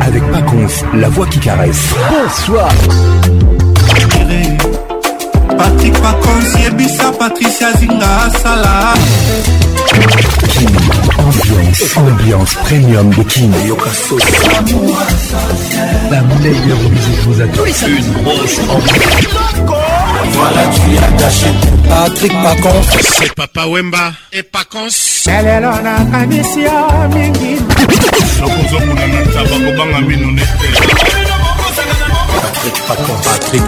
avec Paconf, la voix qui caresse. Bonsoir. Patrick Paconf, Yebisa, Patricia Zinga, Sala. King, ambiance, ambiance premium de King. La meilleure musique vous attend. Une grosse ambiance. Voilà, tu as gâché Patrick Pacons. C'est Papa Wemba et Pacons. Elle est là, on a kanisia mingi. Lokozo muna na tabako banga minu nete. Patrick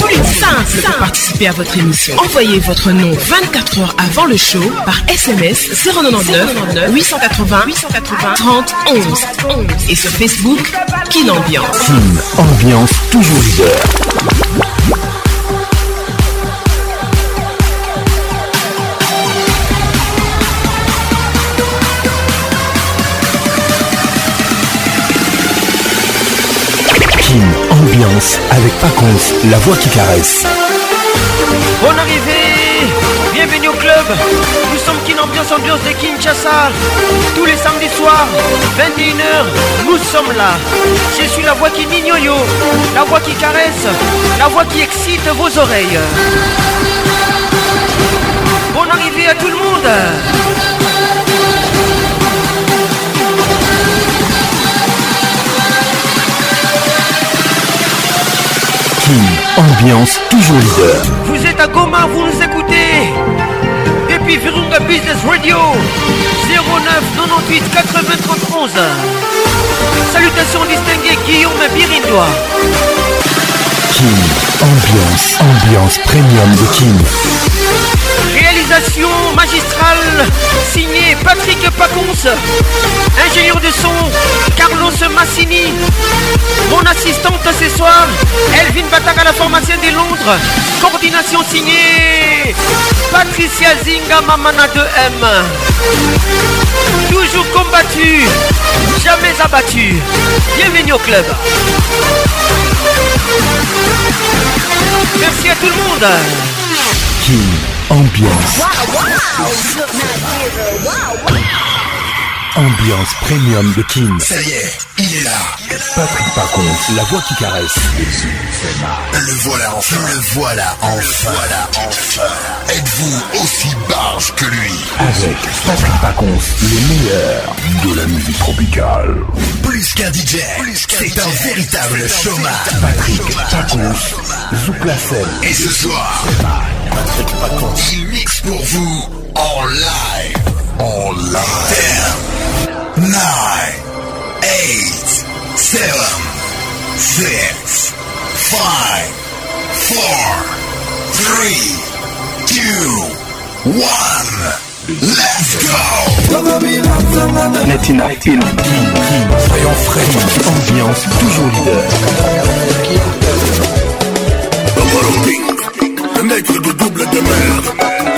plus participer à votre émission. Envoyez votre nom 24 heures avant le show par SMS 099 880 880 30 11 et sur Facebook Kin Ambiance. Film Ambiance toujours leader. avec Pacons, la voix qui caresse. Bonne arrivée Bienvenue au club Nous sommes Kin Ambiance Ambiance de Kinshasa Tous les samedis soirs, 21h, nous sommes là Je suis la voix qui mignoyo, la voix qui caresse, la voix qui excite vos oreilles Bonne arrivée à tout le monde ambiance toujours leader. Vous êtes à Goma, vous nous écoutez depuis Virunga Business Radio 09 98 80 11 Salutations distinguées Guillaume Birindois. Ambiance, ambiance premium de King Réalisation magistrale signée Patrick Paconce. ingénieur de son Carlos Massini, mon assistante ce soir Elvin Bataga, la formation de Londres, coordination signée Patricia Zinga Mamana 2M. Toujours combattu, jamais abattu. Bienvenue au club. Merci à tout le monde. King Ambiance. Wow, wow. Ambiance premium de King Ça y est, il est là. Patrick Pacon, la voix qui caresse. Le voilà enfin. Le voilà enfin. Le voilà enfin. Êtes-vous aussi barge que lui Avec Patrick Pacon, le meilleur de la musique tropicale. Plus qu'un DJ, c'est un véritable chômage. Patrick Pacon, Zouk la Et ce soir, Patrick Pacon, il mixe pour vous en live. En live nine, eight, seven, six, five, four, three, two, 1, Let's go Netina Soyons frais, ambiance toujours leader. Le maître de double de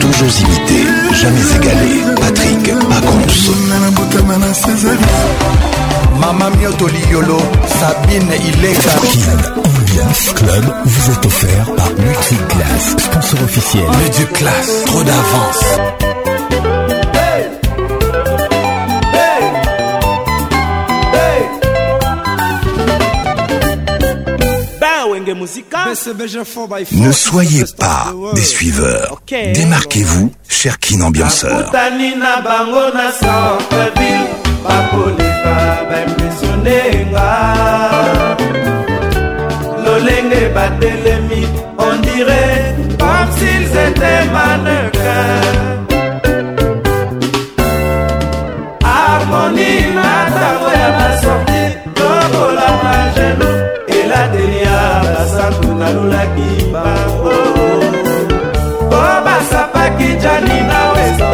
Toujours imité, jamais égalé. Patrick Pacons. Mama Mioto Liolo, Sabine Ileka. Ambiance Club vous est offert par Multiclass, sponsor officiel. classe trop d'avance. Ne soyez pas des suiveurs. Démarquez-vous, cher Kin Ambianceur. lolenge batelemi comme s'ils étaient manœuvres balulaki bango po basapaki jani na westo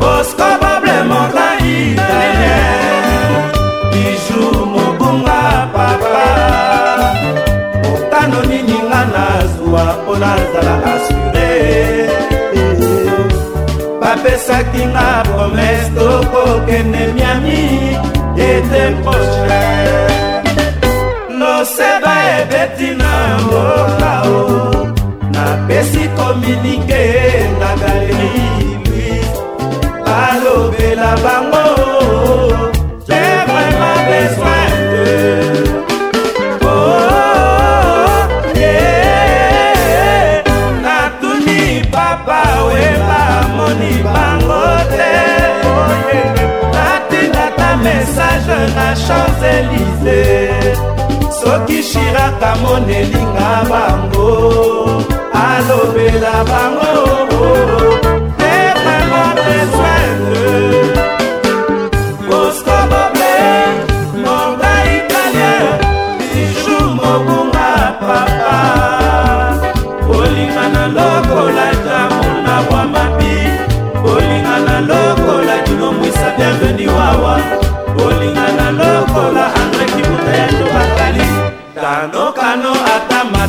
bosco boble morda italien biju mobunga papa otano nini nga nazwa mpo nazala asure bapesaki nga promese tokokende miami ete mpoche loseba ebeti na mboka o napesi kominike nganga elilwi balobela bango na champs-élysé soki shiraka monelinga bango alobela bango oh, oh, oh.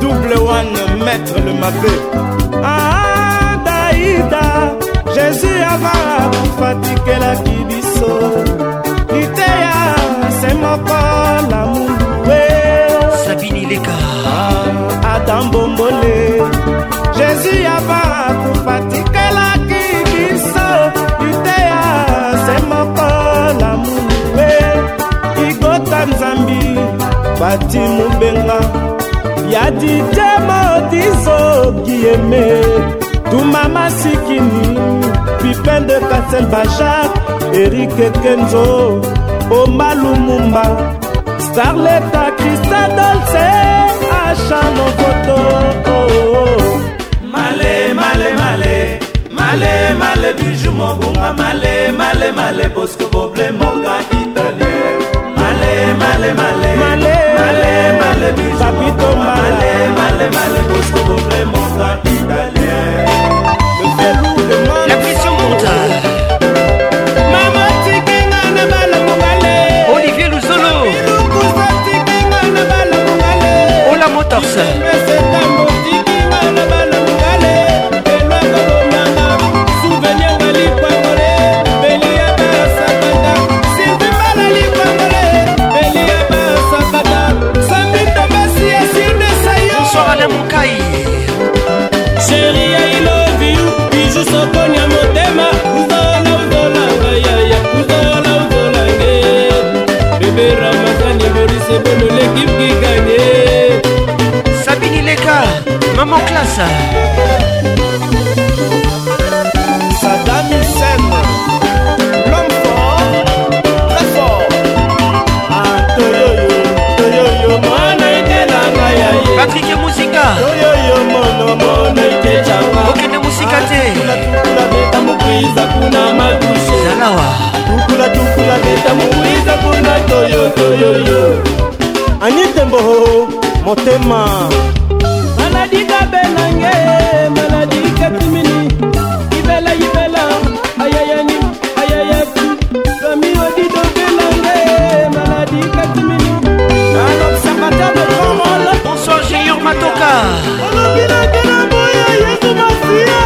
Double one, maître le mapé. Ah, Daïda, Jésus avant, fatigué la kibiso. Itea, c'est mon corps, l'amour Sabini Leka. Ah, Adam Bombole, Jésus avant, fatigué. banzambi bati mobenga ya dije modizokieme tuma masikini pipen de kasel bashar erike kenzo omalumumba starleta krista dolce achanokoto male male male male male biju mobunga male male male bosko boble mongai male male male male male papito male male male bosco boble mon italien le velou le mal la pression monte mama tikenga na bala mongale olivier luzolo lukusa tikenga na bala mongale ola motors bebelo l'équipe qui gagne Sabine Leka maman classe Saddam Hussein l'homme fort très fort atoyoyo toyoyo mwana etelanga ya ye Patrick Musika toyoyo mono mono ekecanga okende musika te tamukwiza kuna makushe nawa tukula tukula beta mowiza kuna toyotoyoyo anitembo motema maladi kabelange maladi katimini ibela ibela ayayani ayayati lwami odidobelange maladi katimini alobservateur de grand rôle bonsoir junior matoka olobinakena boya yesu masiya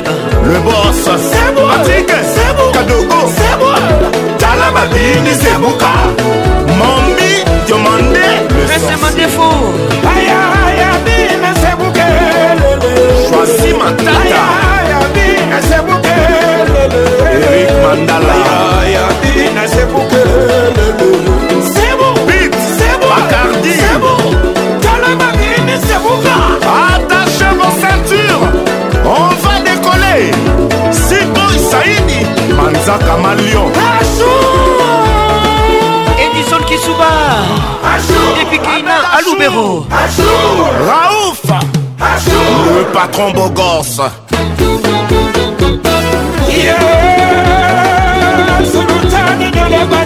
club le boss atike kadogo tala babini sebuka mombi diomande lesemadefo aya aya bine sebuke choisi matata aya bine sebuke erik mandala aya bine sebuke eza camalion edison kisuba epikeina alubero raouf le patron beau gosse yeah,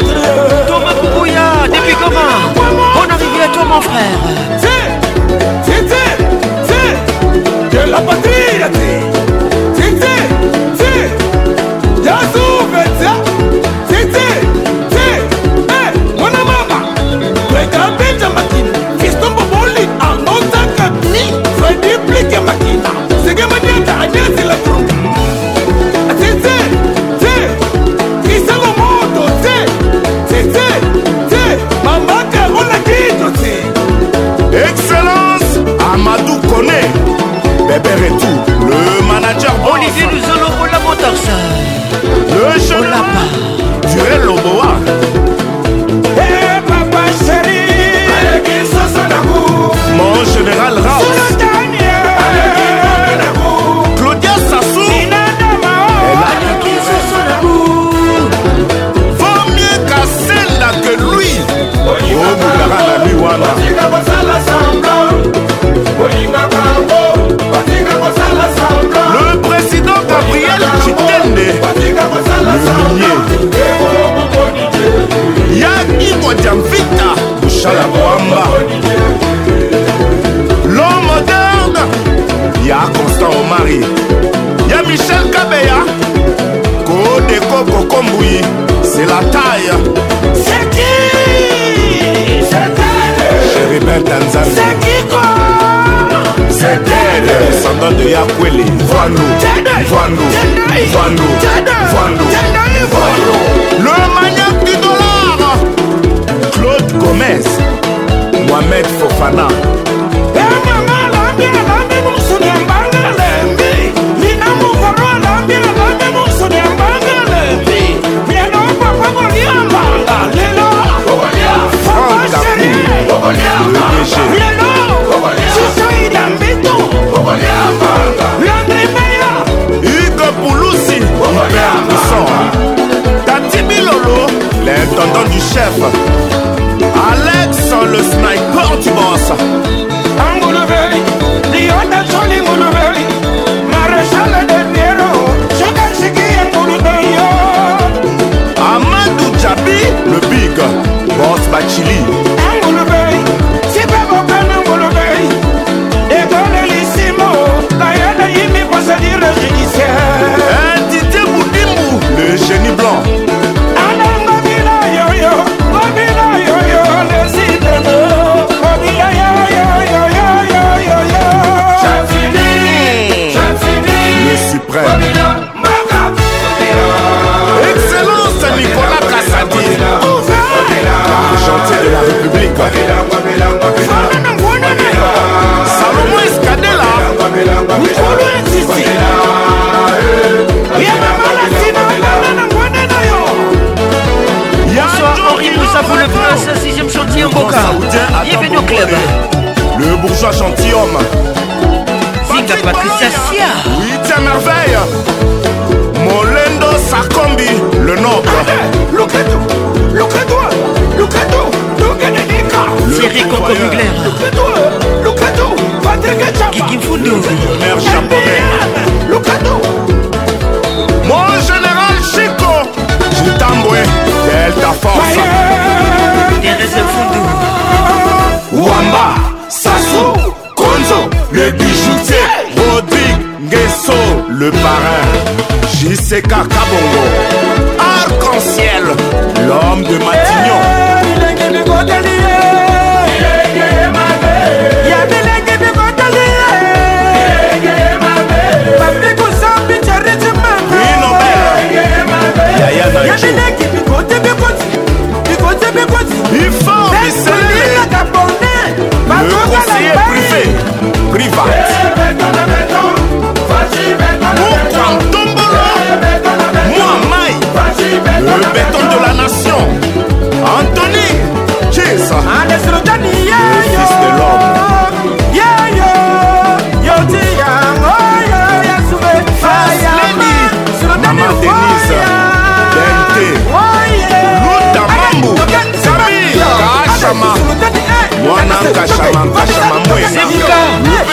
sevika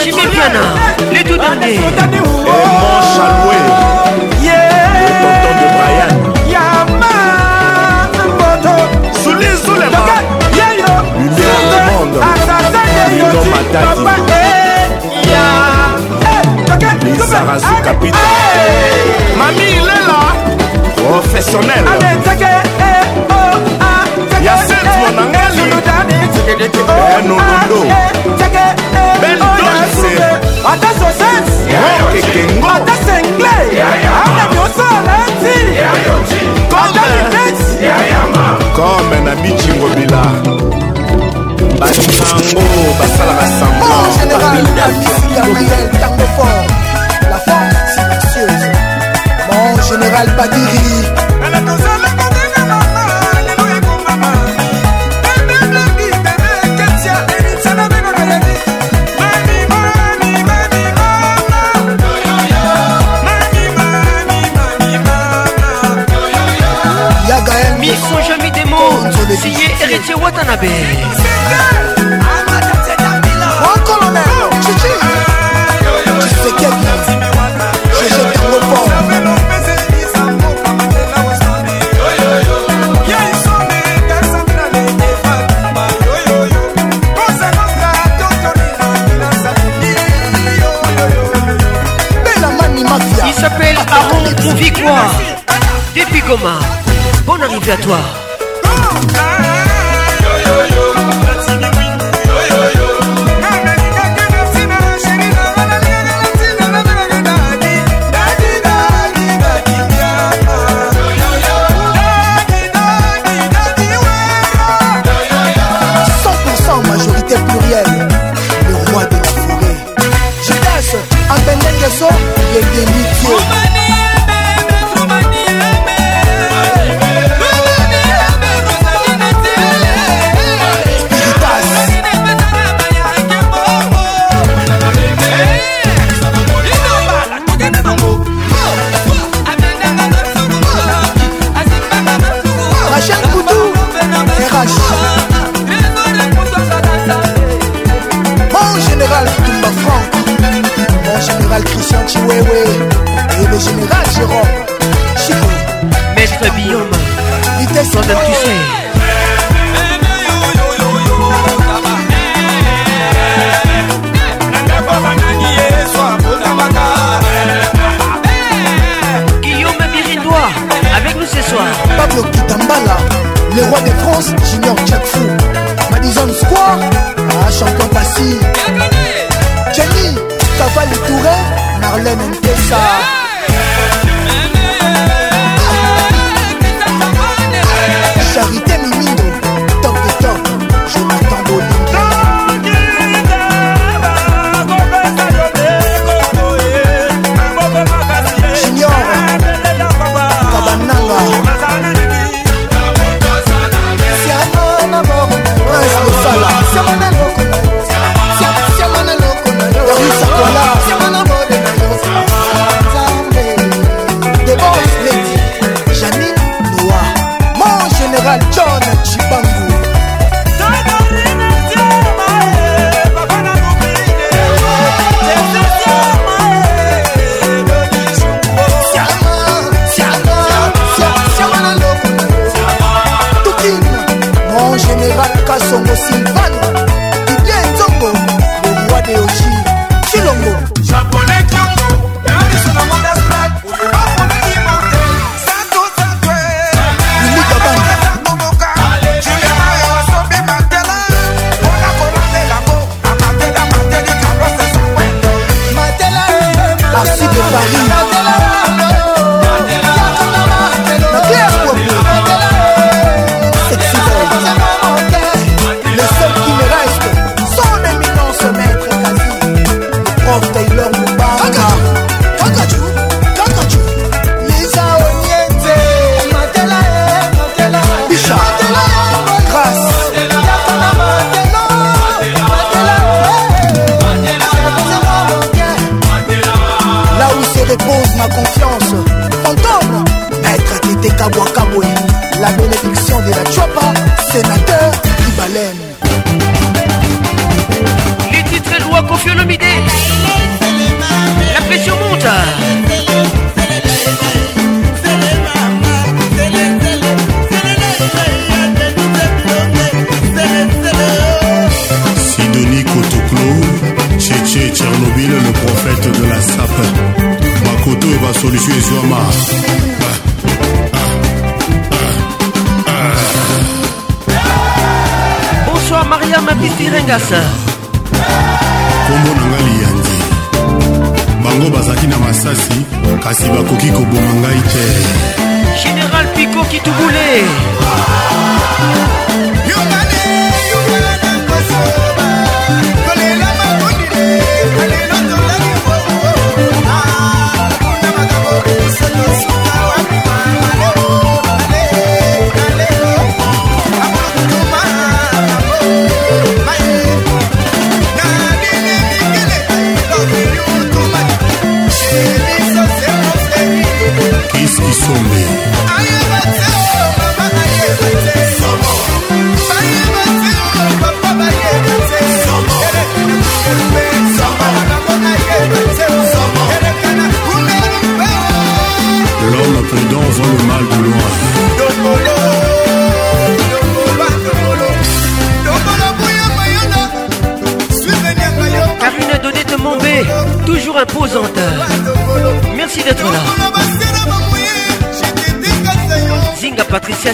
chimekana letudandemon chaloué tonton de brian lisarazu ah, eh. eh, capitaine mami lela professionnel eh, oh, ah, ya sentre monanga Zulu dade tigede ti o anu tege oyasube ọdẹ soset ọdẹ sengle ọdẹbi oso lẹti ọdẹ libeti. kọ́ọ̀mẹ̀ na bíjingo bila baninango basala basambo babindamia oh, Mathieu Watanabe. Il s'appelle Aaron Convicois. Depuis Goma, bonne arrivée à toi.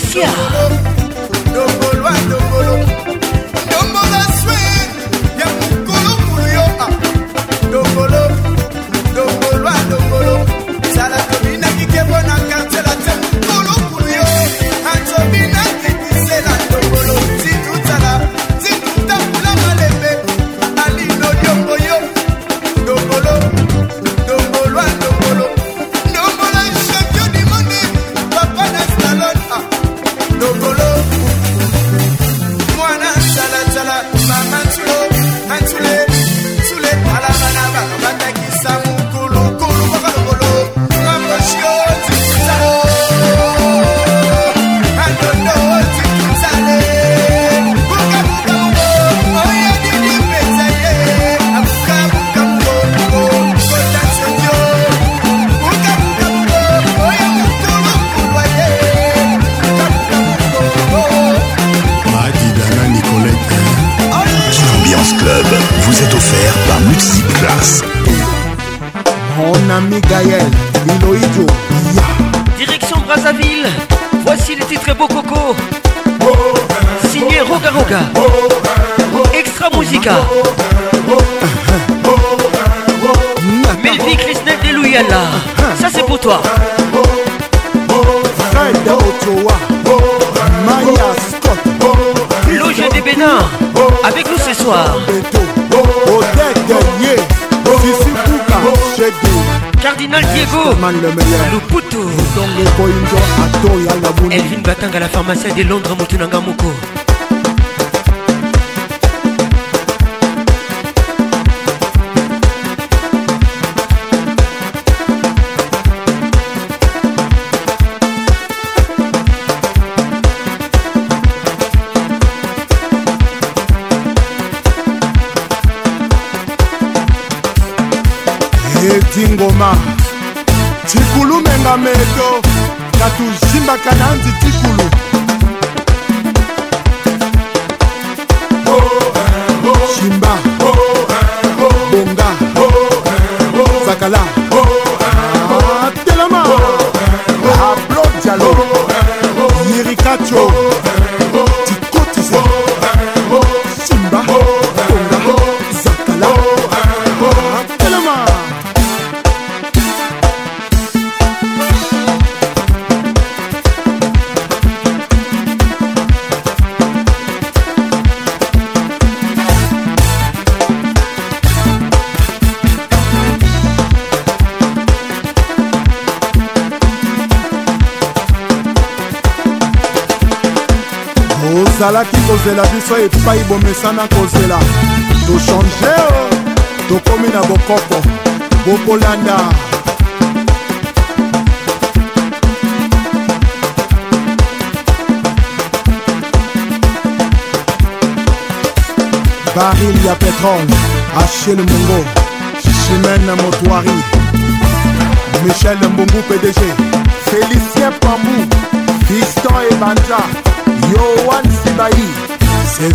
Gracias.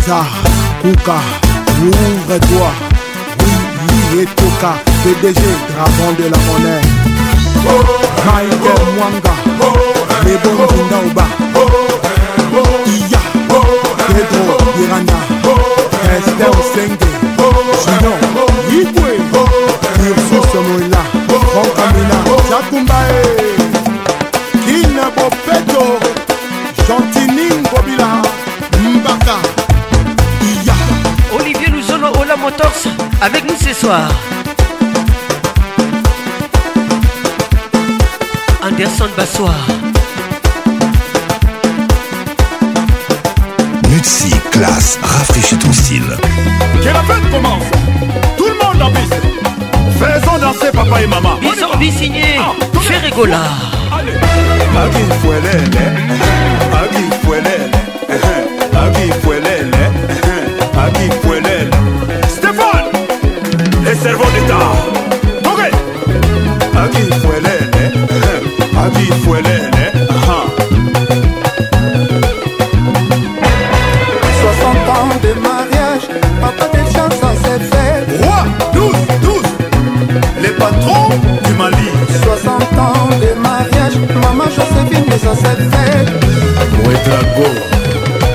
Kaza, Kouka, ouvre-toi, oui, et Toka, PDG, dragon de la monnaie. Michael Mwanga, Lebon Zindaouba, Iya, Pedro Irana, Esther Senge, Gino, Yikwe, Ursus Moula, Franck Amina, Jakumbae. avec nous ce soir. Anderson Bassoir. Mutsi, classe, rafraîchis ton style. Que la fête commence. Tout le monde en piste. Faisons danser papa et maman. Ils sont dit signé. Ah, Fais rigolard Allez. Agui Fouelele Agui fuelele. Agui servant d'État. Ok. Agi Fouelele. Agi Fouelele. 60 ans de mariage, pas de chance à cette fête. Roi, 12, 12. Les patrons du Mali. 60 ans de mariage, maman Josephine mais ça cette fête. Ouedrago,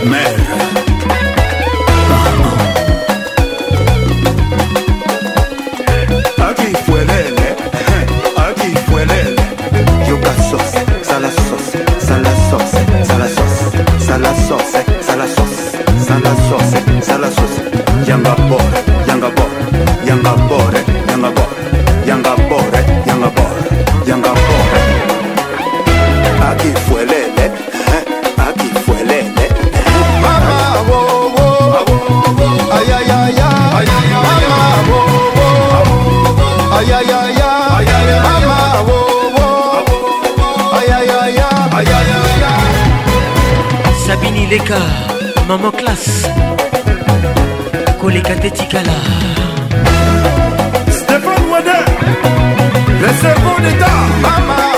mère. yanga bor yanga bor yanga bor yanga bor yanga bor yanga bor aki fuelele eh, aki fuelele eh. mama wo wo ay ay ay ay mama wo wo ay ay ay ay mama wo wo ay ay ay ay Sabine Leka, maman classe koleka te tikala stéphane wade le cerveau d'état mama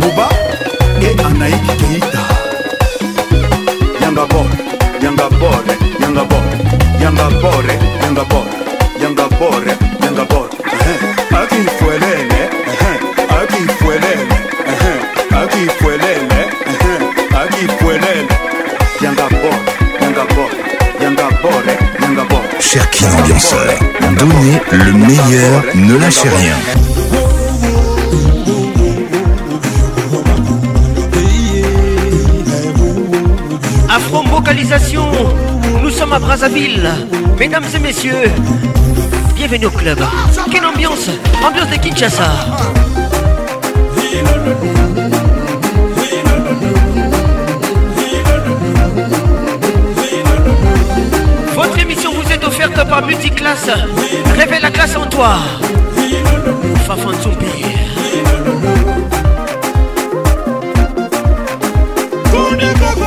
Bouba et Anaïk keita yanga bor yanga bor yanga bor yanga bor yanga bor yanga bor yanga bor akifuelele akifuelele akifuelele akifuelele yanga bor yanga bor yanga bor yanga bor Cherki l'ambianceur, donnez le meilleur, ne lâchez rien. Brazzaville. Mesdames et messieurs, bienvenue au club. Quelle ambiance Ambiance de Kinshasa. Votre émission vous est offerte par Multiclasse. Révèle la classe en toi. de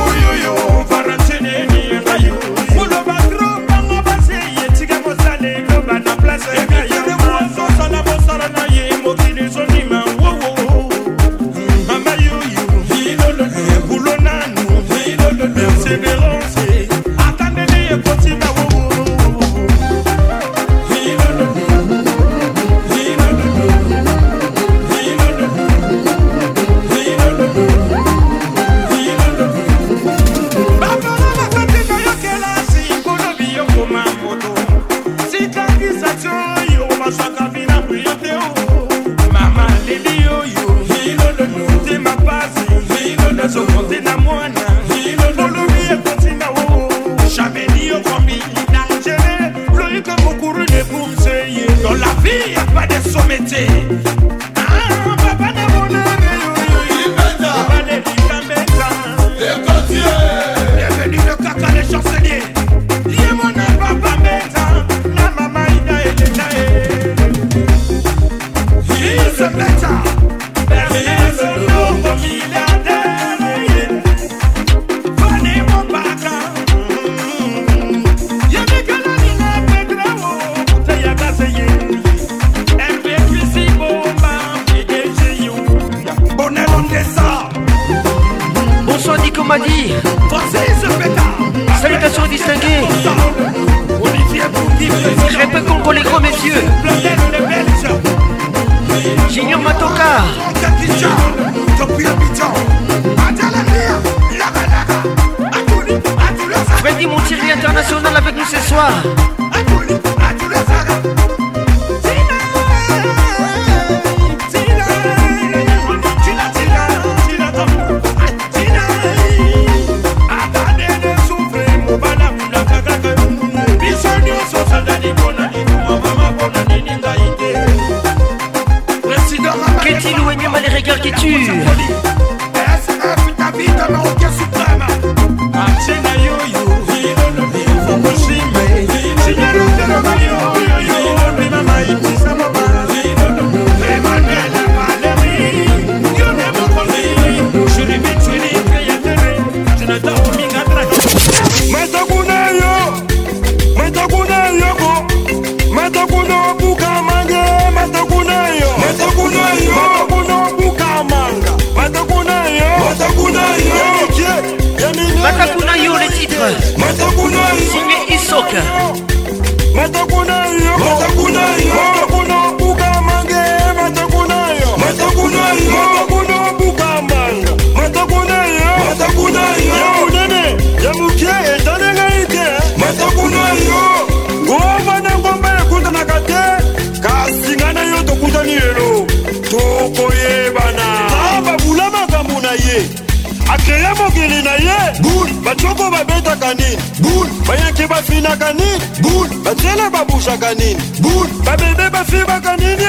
bataka nini bun bayanki bafinaka nini bun batiele babushaka nini bun babebe bafibaka nini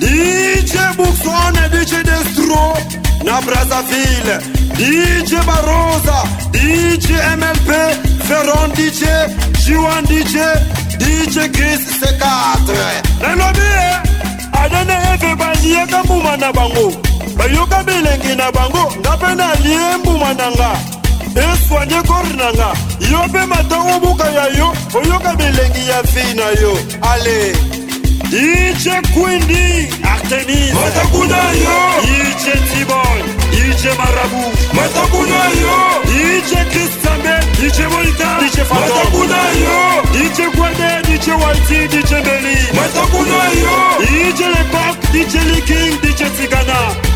dj buksone dj destro na brazaville dj barosa dj mlp feron dj juan dj dj gris c4 nalobie adane efe balieka mbuma na bango bayoka bilengi na bango nga mpe nalie mbuma na nga eswanye kore na nga yo mpe matango buka ya yo oyoka milengi ya fii na yo ale ice kwindi artemis matakuna yo ice tibon ice marabu matakuna yo ice kristanbe ice moita ice matakuna yo ice gwade ice waiti ice beli matakuna yo ice lepak ice liking ice tigana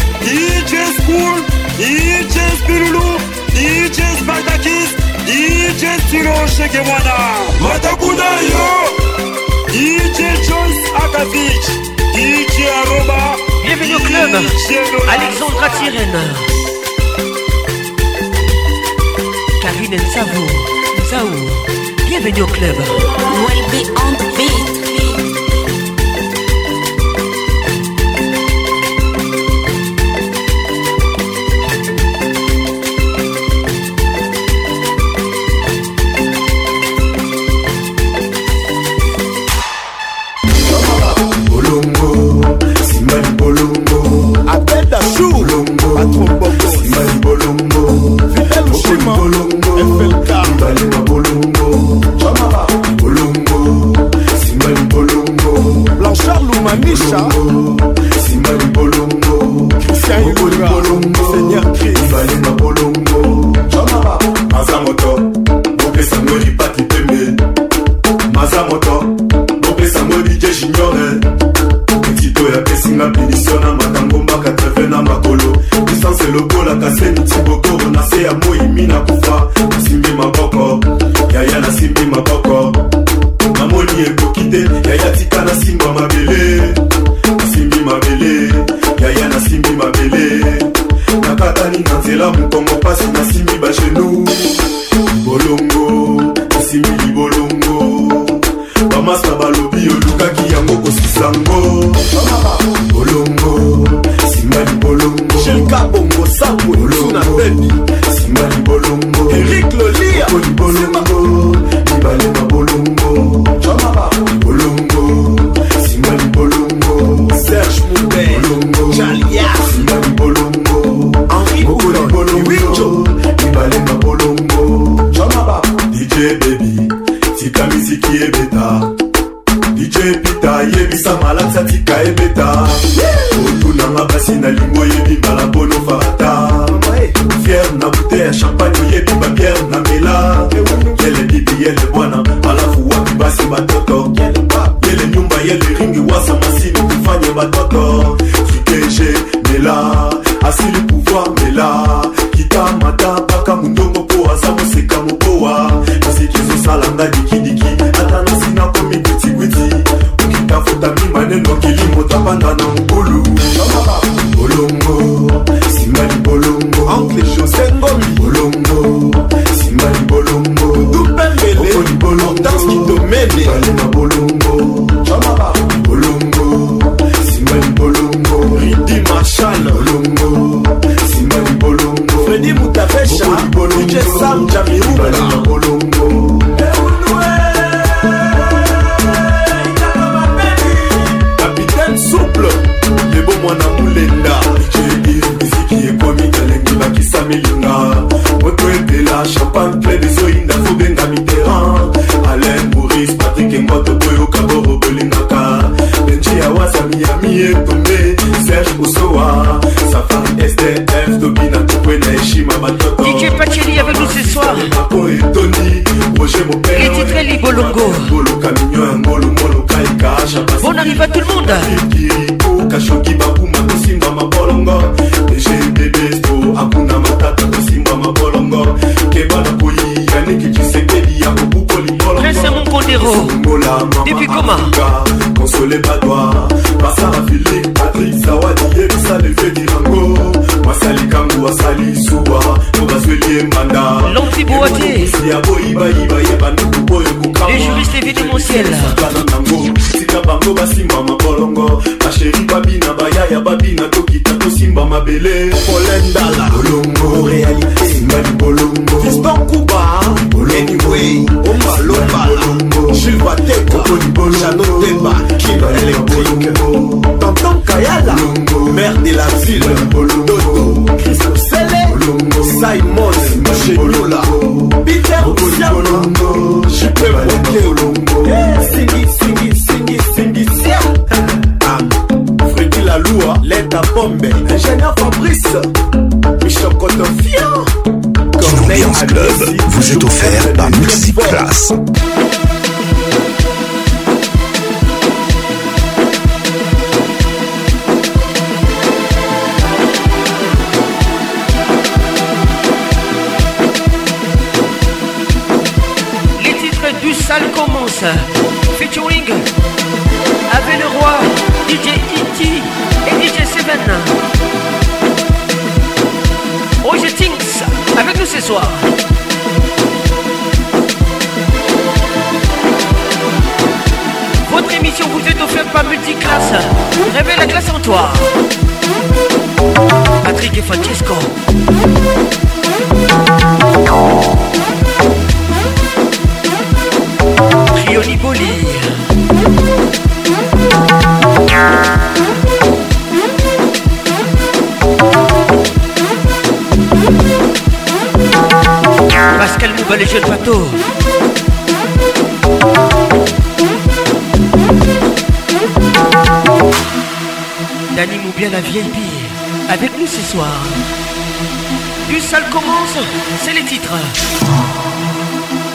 DJ School, DJ Spirulou, DJ Spartakis, DJ Stilo Shekemwana, Matakuna yo, DJ Jones Akavich, DJ Aroba, Bienvenue au club, Alexandra Tyrène, Karine Nsavo, Zaou, bienvenue au club. Well beyond On arrive à tout le monde. VIP avec nous ce soir. Une salle commence, c'est les titres.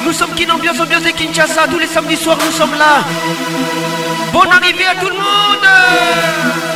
Nous sommes qui ambiance ambiance de Kinshasa, tous les samedis soirs nous sommes là. Bonne arrivée à tout le monde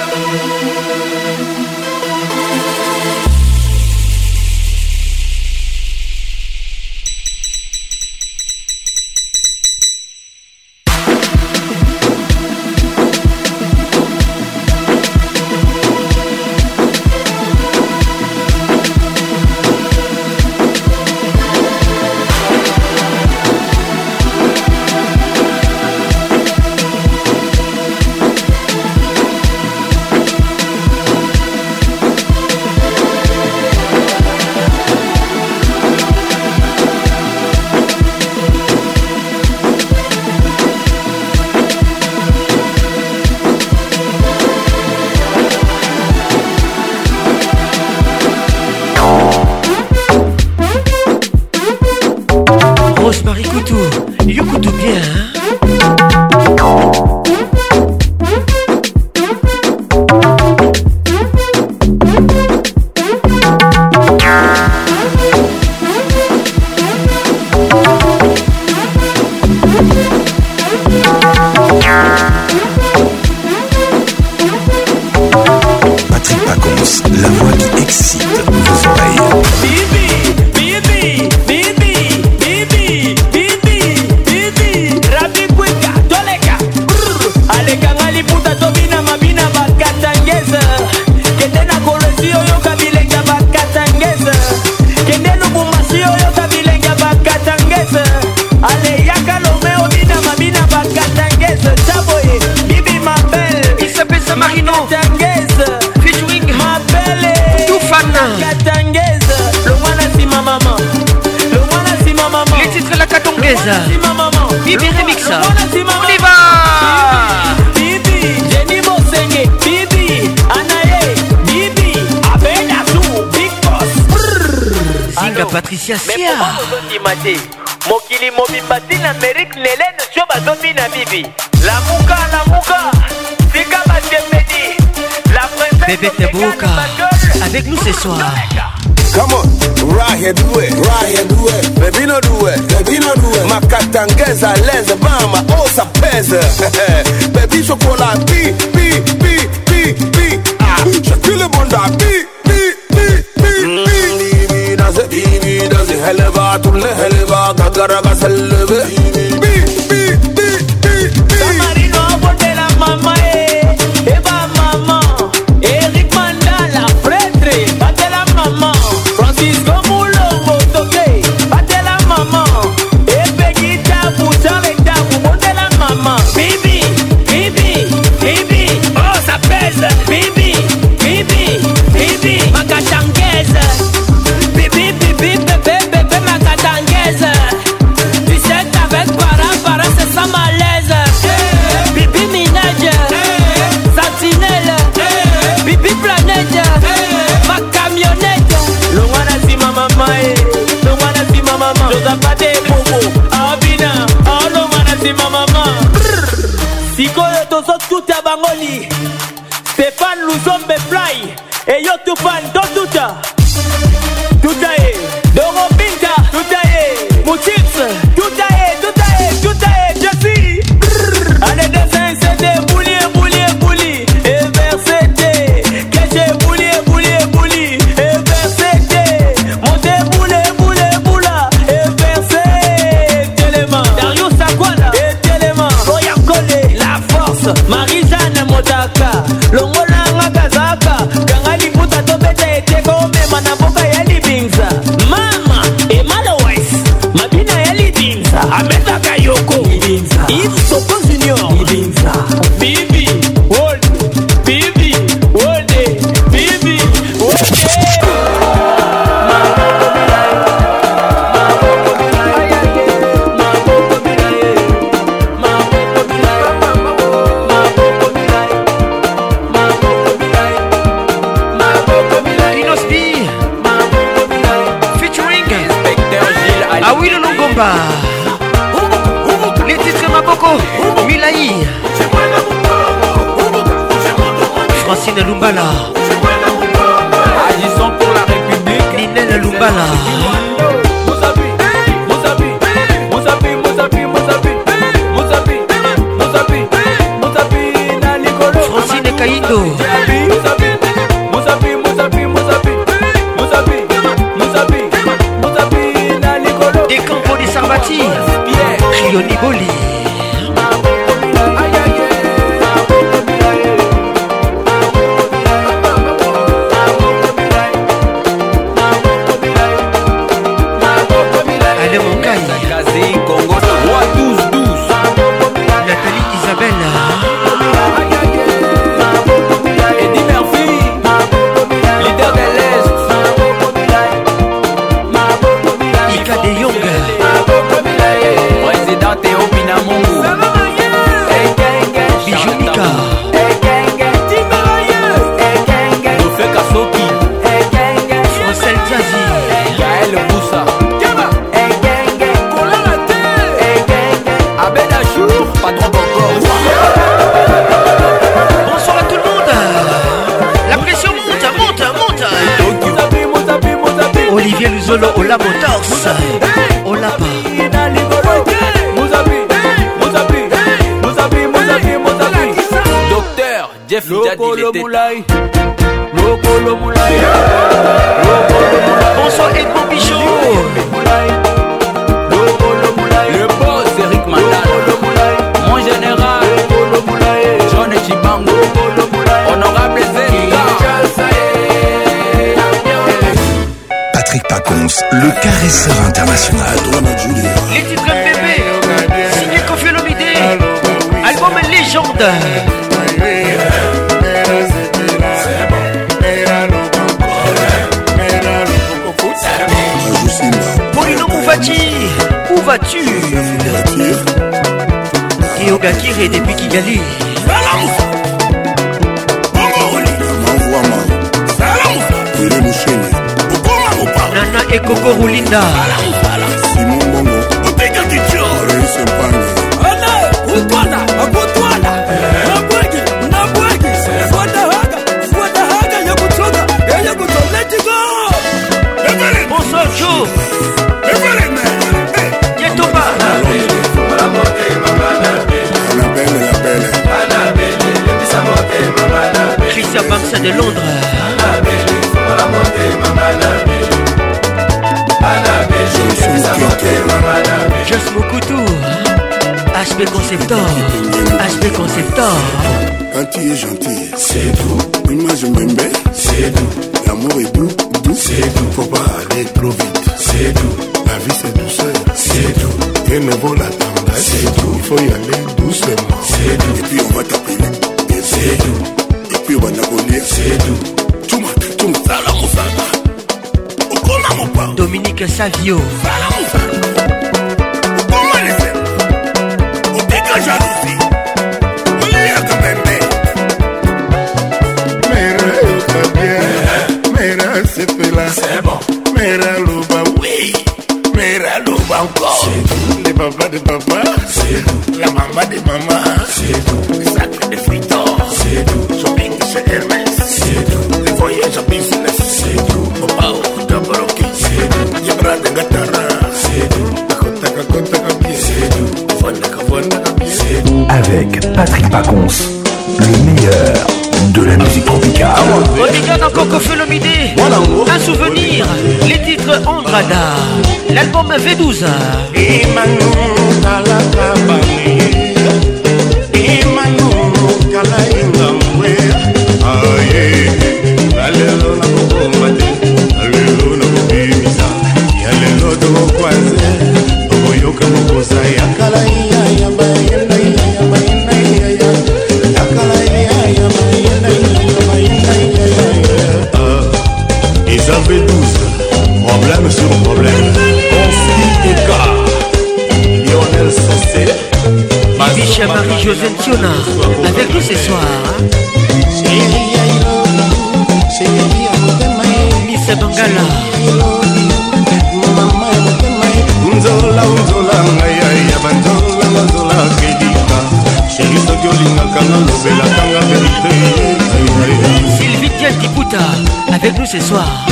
kigali nana ekoko rulinda Salam. of you. Avec Patrick Pacons, le meilleur de la musique tropicale. Oh, encore Coco Felomide, un souvenir, les titres Andrada, l'album V12. et et la Chez Marie-Josée Tiona, avec nous ce soir. Miss Bangala. nzola nzola ngai ya banzola nazola kedika sheri soki olingaka nga lobelakanga verite sylvie tian diputa avec nous ce soir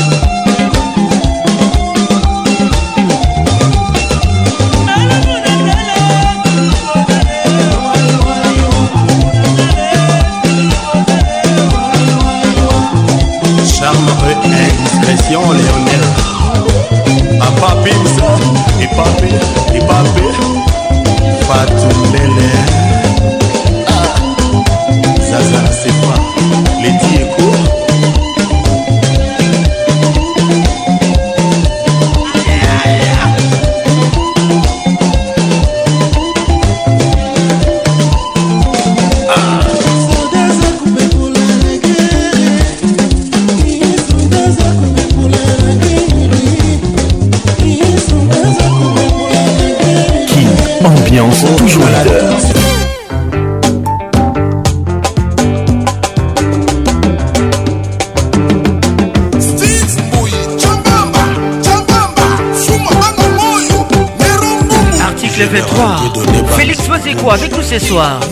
pression, Un papy, papi, et papi, et papi, pas tout soir.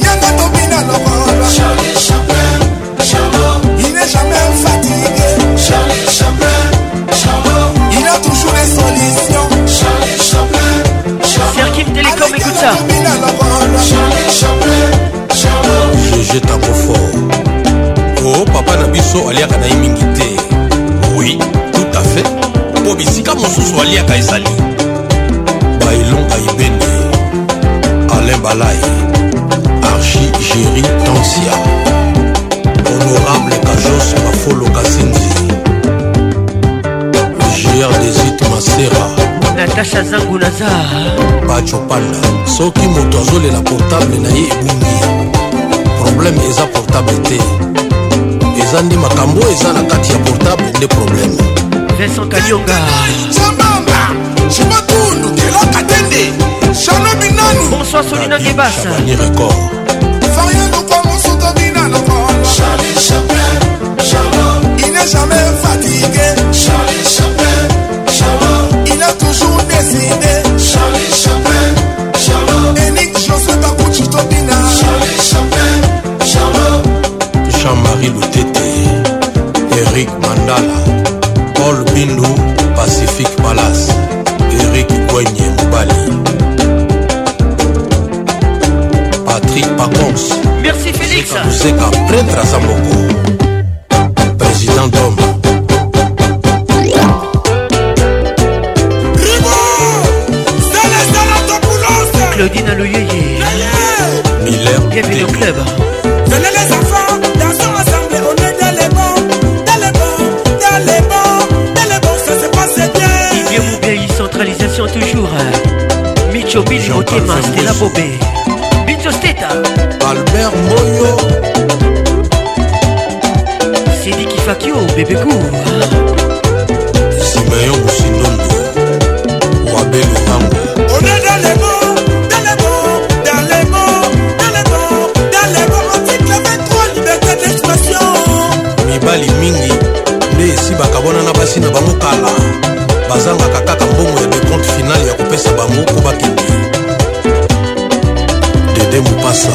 kasha zangu naza bacho panda soki moto azolela portable na ye ebungi probleme eza portable te eza nde makambo eza na kati ya portable nde probleme vincent kalionga cambamba ah, cibatundu kelaka tende shano binanu bonsoir solina gebasa record Il n'est jamais fatigué. Charles Denis Boutete, Eric Mandala, Paul Bindu, Pacific Palace, Eric Gwenye Moubali. Patrick Pacons. Merci Félix. Mousseka, prêtre à Zamboko. Président d'homme. Claudine Alouyeye. Miller. Bienvenue au club. Venez les enfants. émission toujours euh, Micho Billy Motema Stella Bobé Bicho Steta Albert Moyo Sidi Kifakio Bébé Cour Simeon Boussinondo Wabé Lutango On est dans les mots mibali mingi nde esibaka bona na basi na bango kala bazangaka kaka mbongo ya decompte finale ya kopesa bamoko bakende dede mopasa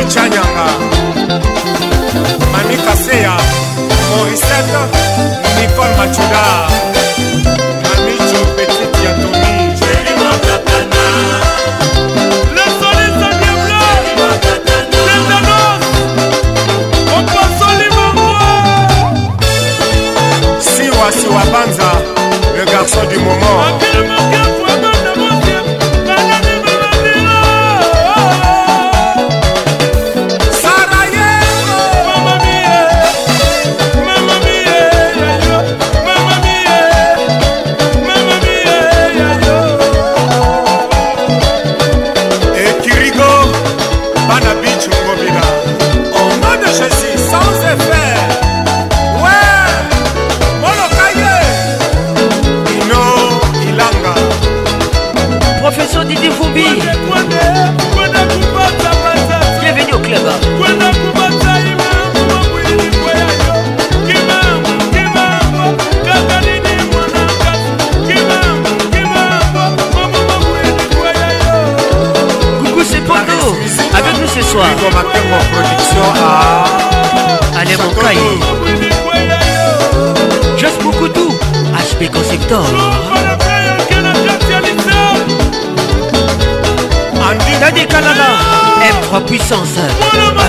Mathieu Tchanyanga Mami Kaseya Mauricette Nicole Machuda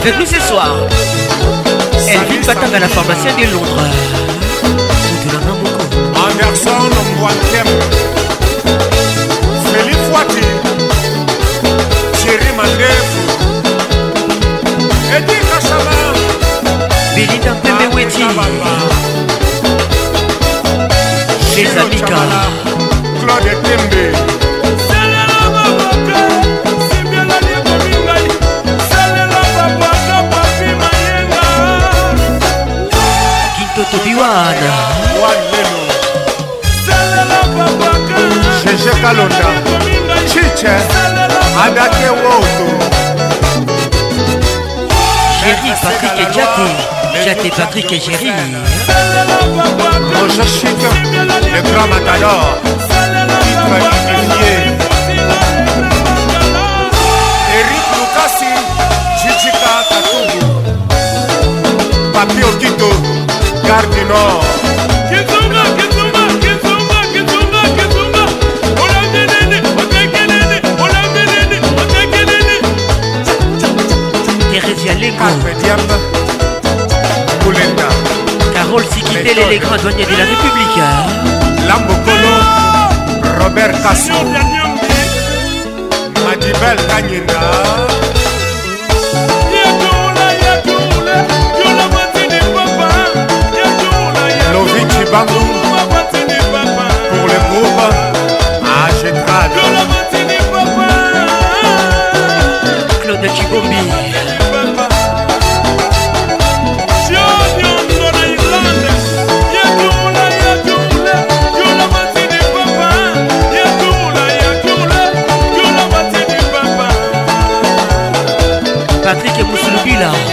avec nous ce soir. Elle vit Patin à la pharmacie de Londres. Paulette et Patrick et Géry. Mon chic, le grand matador, Eric Lucasi, Jijika Katungu, Papi Okito, Garde du Nord. Thérèse Yalengo. Raoul Sikitele, les grands douaniers de la République. Hein. Lambokolo, Robert Kassou, Madibel Kanyenda. Lovici Bambou, pour le groupe AG Claude Chibombi. No.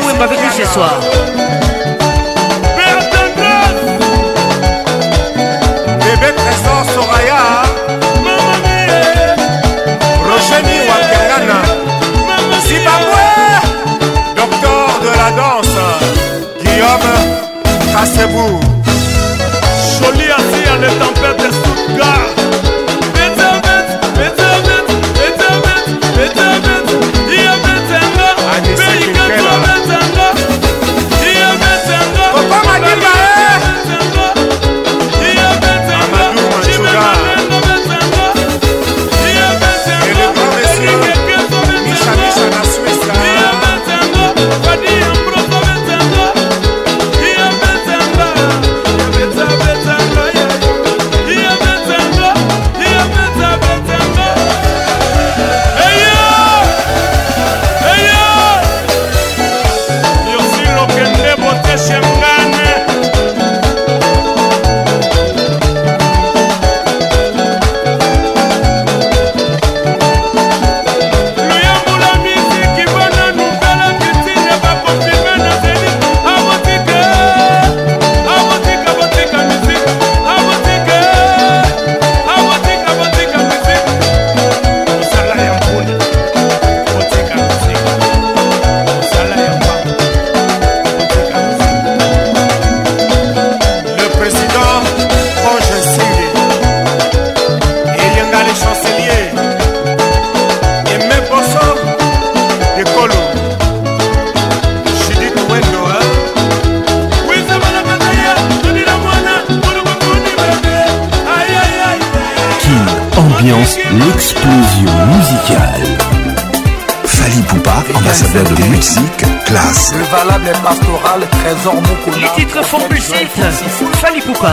Papa Wemba avec nous ce soir. Père Tendresse. Bébé Tresor Soraya. Rocheni Wakengana. Zimbabwe. Docteur de la danse. Guillaume Kassebou. Joli assis à l'étampère. musique classe. Le valable pastoral, Les titres font musique, Fali Poupa.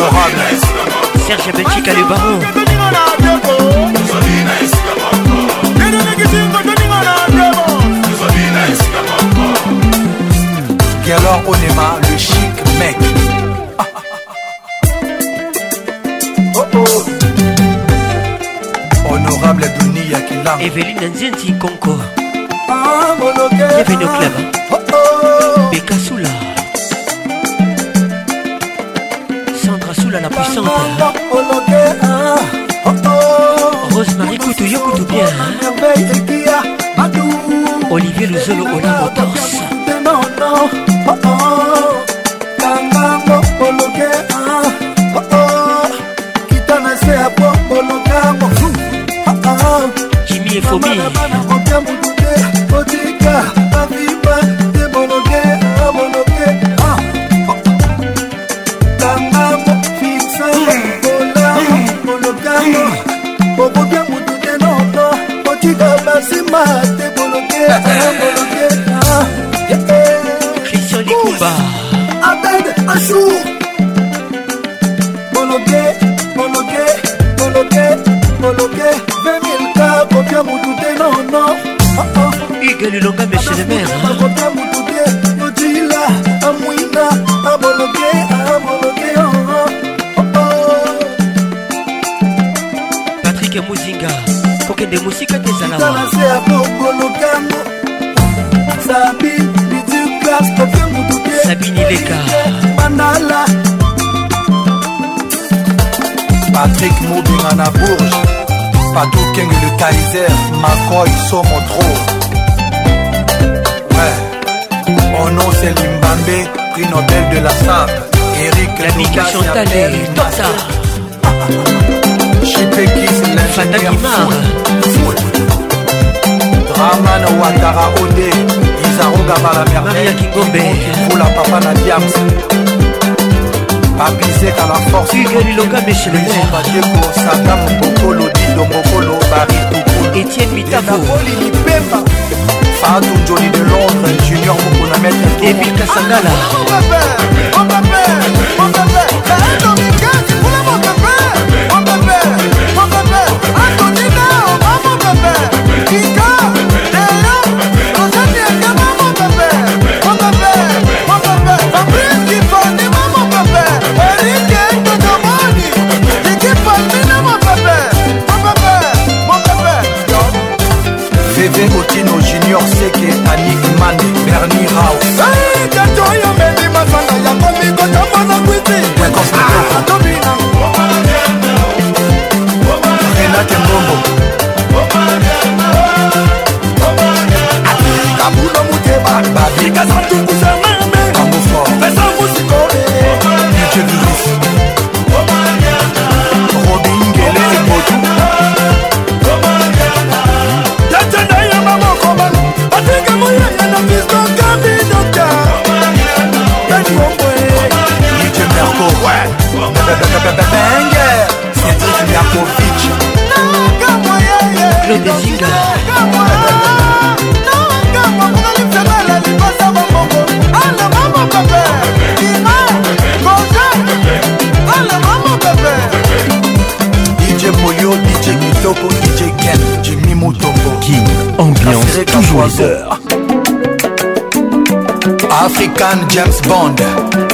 honorable. Serge Benchi Calibaro. Et alors Onema, le chic mec. oh oh. Honorable Adouni Yakila. Evelyne Nzienti Conco. Ah, mon au club. puissante oh, oh. Rosemary Koutou Yokoutou bien Olivier Luzolo Olamo Torse oh, Jimmy et Fomie moi ils sont mon trop Ouais Mon nom c'est Limbambé Prix Nobel de la SAP Eric Lucas Chantal et Tata Chipekis l'ingénieur fou Dramana Ouattara Odé Isaroga par la merveille Pour la papa Nadiams babizeka la force ugelilonga michelmor badeko osaka mobokolo dido mokolo baritu Etienne Mitavo Napoli Lipemba Fadou Johnny de Londres Junior Mokona Maître Emile Kasangala Oh bébé, oh bébé, oh bébé, oh bébé African James Bond.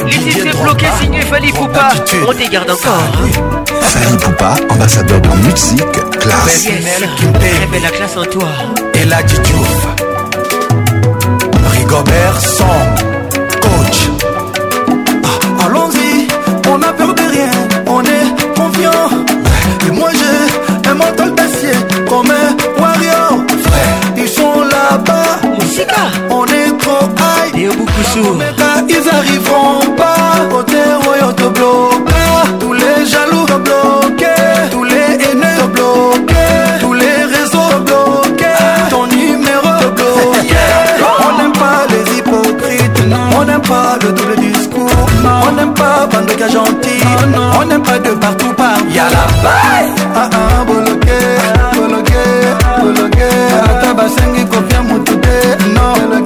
Les idées bloquées signé Fali Poupa. On te garde encore. Hein. Fali Poupa, ambassadeur de musique, classe. belle la classe en toi. Et l'attitude. Rigobert Song. là, ils arriveront pas Côté Royo te bloqué. Tous les jaloux te Tous les haineux te Tous les réseaux te Ton numéro te On n'aime pas les hypocrites non. On n'aime pas le double discours On n'aime pas bande de oh, non, On n'aime pas de partout pas Y'a la paix Ah ah bloqué Bloqué Bloqué Non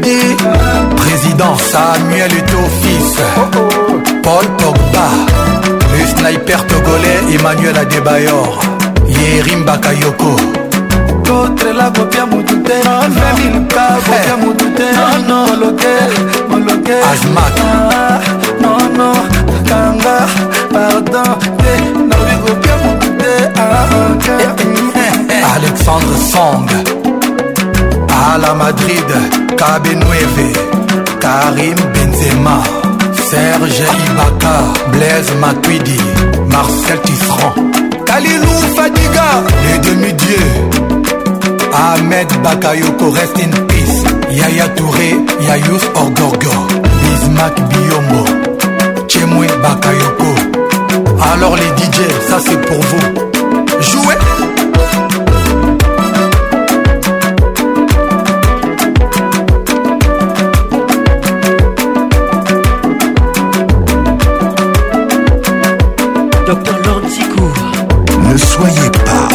Dembélé Président Samuel Eto'o fils Paul Pogba Le sniper togolais Emmanuel Adebayor Yerim Bakayoko kotrela kopia motu te feminka kopia motu te moloke moloke nono kanga pardon te naobi kopia motu te alexandre song à la Madrid, Cabenueve, Karim Benzema, Serge Ibaka, Blaise Matuidi, Marcel Tisserand, Kalilou Fadiga, les demi-dieux, Ahmed Bakayoko, rest in peace, Yaya Touré, Yayous Orgorgor, Bismack Biombo, Chemwe Bakayoko. Alors les DJ, ça c'est pour vous. Soyez pas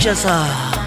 just a. Uh,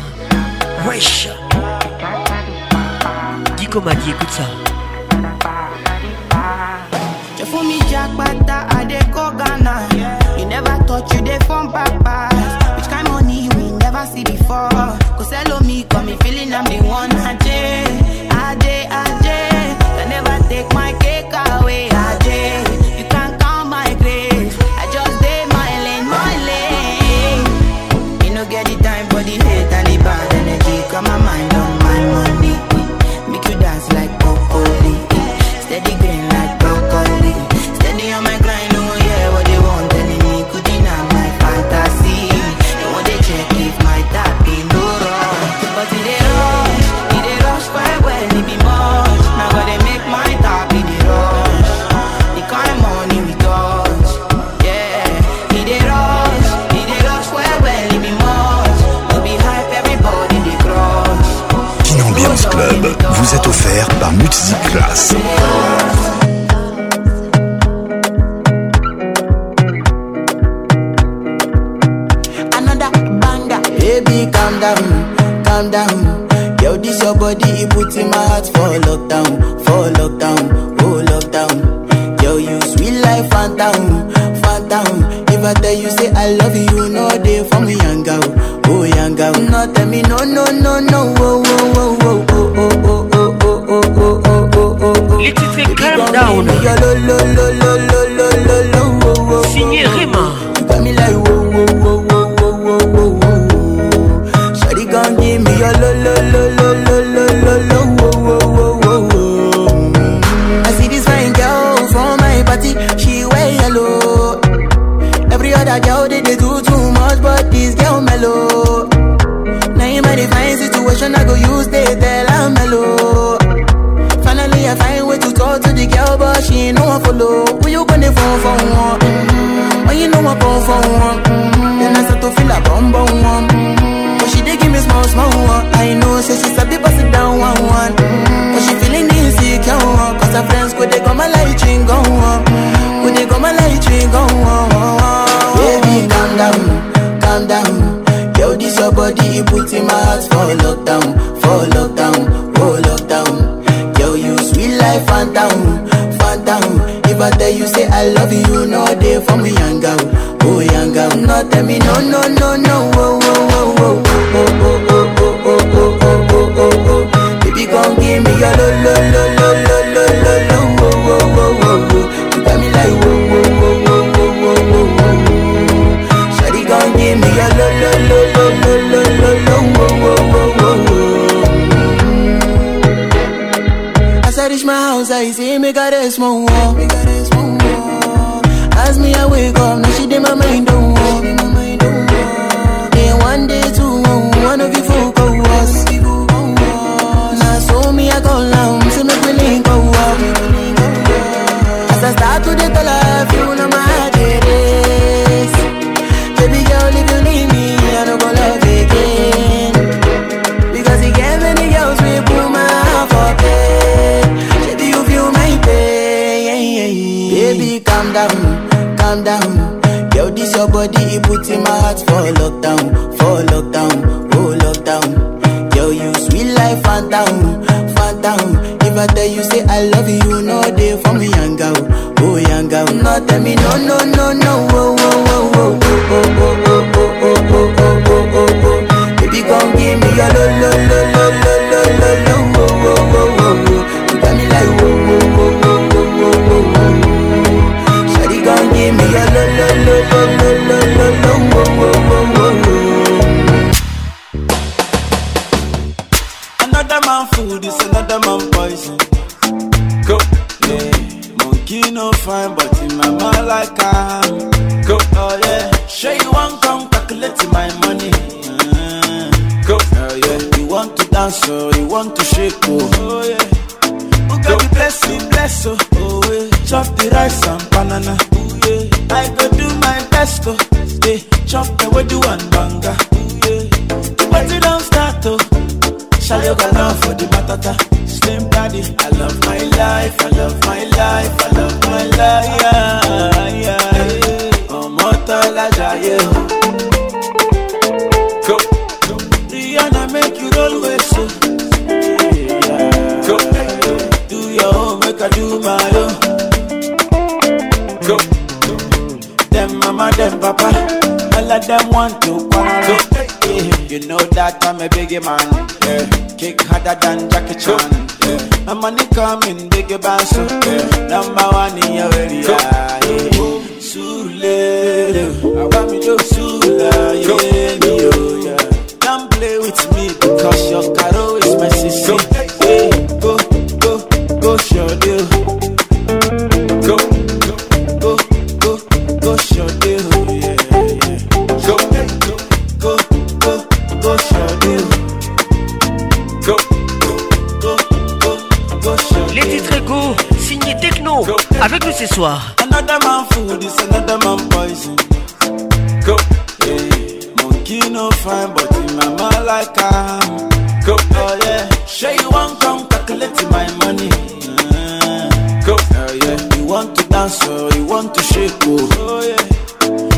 shake, oh. oh yeah.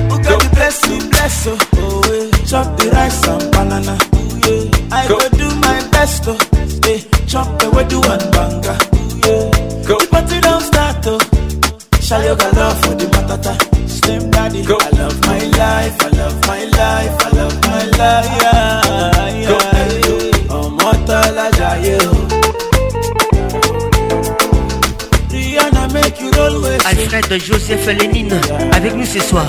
Who got the blessing, bless, oh. oh yeah. Chop the rice and banana. Oh, yeah. I go. go do my best, oh. Hey, chop the wedu and banga. Oh, yeah. Go. The party don't start, oh. shall Shalyoga love for the matata. Slim daddy. Go. I love my life, I love my life, I love my life. Alfred Joseph Lénine avec nous ce soir.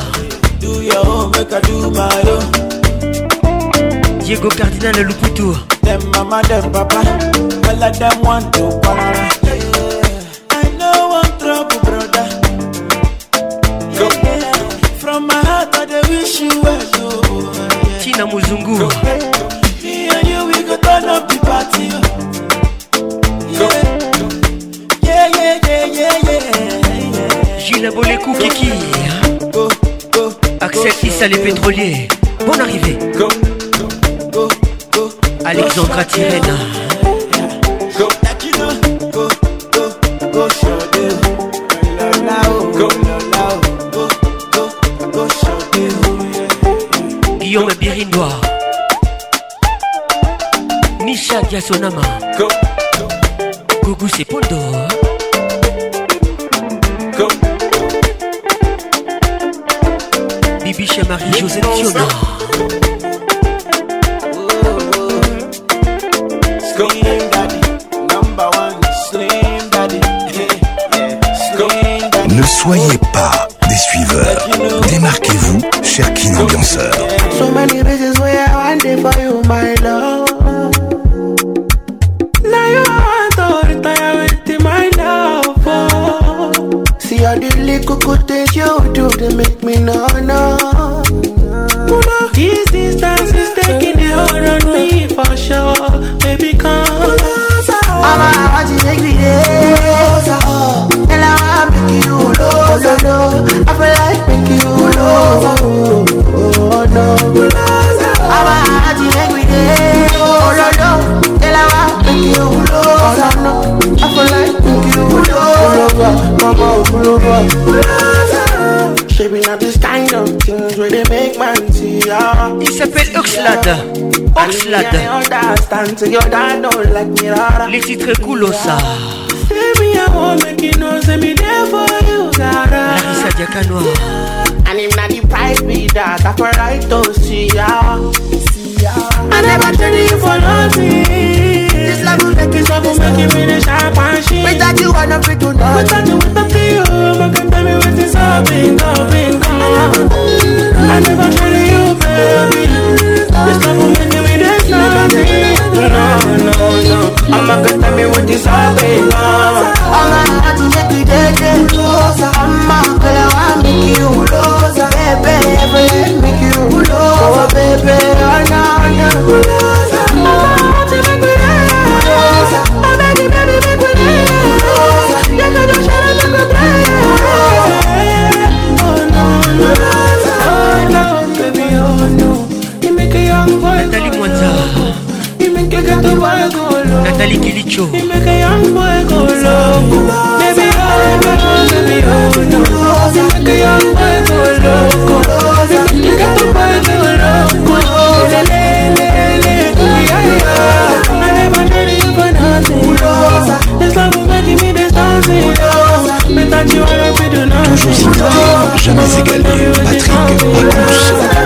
Diego Cardinal Luputu. Them mama, them papa, well I them want to quarrel. I know one trouble, brother. Go. From my heart, I wish you well. Tina Muzungu. Salut pétrolier pétroliers, bonne arrivée. Go, go, go, Alexandra Tirena. Guillaume Birindois. Micha Diasonama. until your dad don't like me rara. Les titres cool, ça. me at home, make you know, say me there for you, Zara. Larissa Diakanoa. And if not the price that, I can write those to ya. I never traded you for nothing. This love will make it, love make it really sharp and me Without you, I don't fit to know. Without you, without you, me can tell me what is up, bingo, bingo. I never traded you, baby. This love will make I'ma go tell me what is happening now I'ma have to make you dead I'ma girl I wanna make you closer Baby, make you closer Oh baby, oh no, no Closer I'ma to make you make you you to make baby, make a young boy go loco You make a natali kilicho Toujours italien, jamais égalé, Patrick Pacons.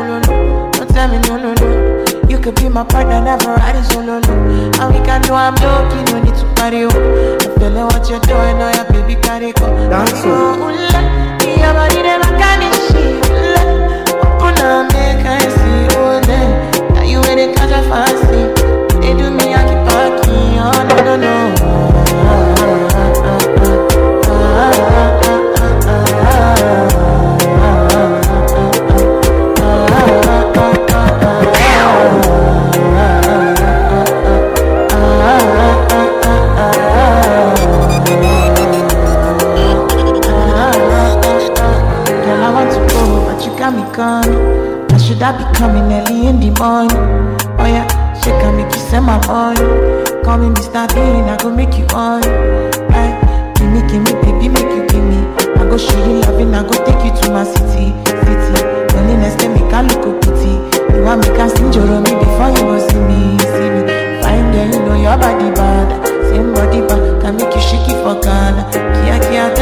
could be my partner, never riding solo low. And we can do I'm joking, no need to party up. Oh. I'm feeling what you're doing, now your baby can it go. Dance up. Oh. Oh, your body never can shit. Ulla, up, on make I see all day. Now you ready, catch a fancy. They do me, I keep parking, oh no no no. That be coming early in the morning. Oh yeah, she can make you send my Call me Mr. Bean, I go make you on. Hey, eh, give me, baby, make you give me. go show you go take you to my city, city. make I look You want me before you go see me, see me. find girl, you know bad. Same body bad, can make you for Ghana. Kia, kia,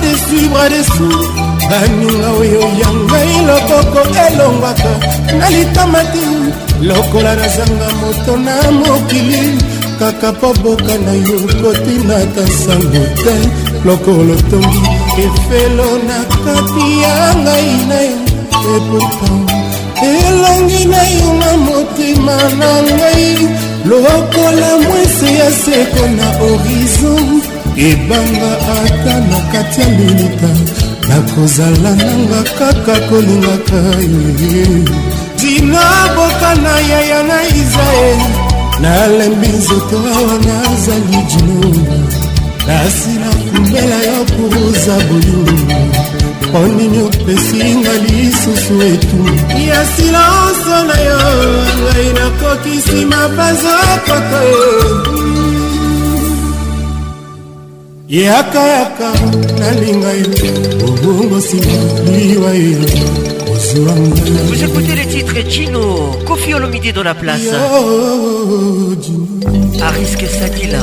bras desu bras dessous baninga oh, oyo ya ngai loboko elongwaka na litama te lokola nazanga moto na mokili kaka mpo boka na yo kotinaka sango te lokolo tongi efelo na kati ya ngai na yo epourtant elongi na yo na motema na ngai lokola mwese ya seko na horizon ebanga ata na kati ya loluka nakozala nanga kaka kolingaka ye tina boka na yaya na israeli nalembi nzoto awa nazali jino kasi nakumela yo koza bolingo mpo nini opesinga lisusu etu ya silanso na yo ngai nakokisi mabanzo koto e. yeyakayaka nalinga yo obongosima liwa yo Vous écoutez les titres Chino, Kofi Olomide dans la place. Yo, à risque Sadila.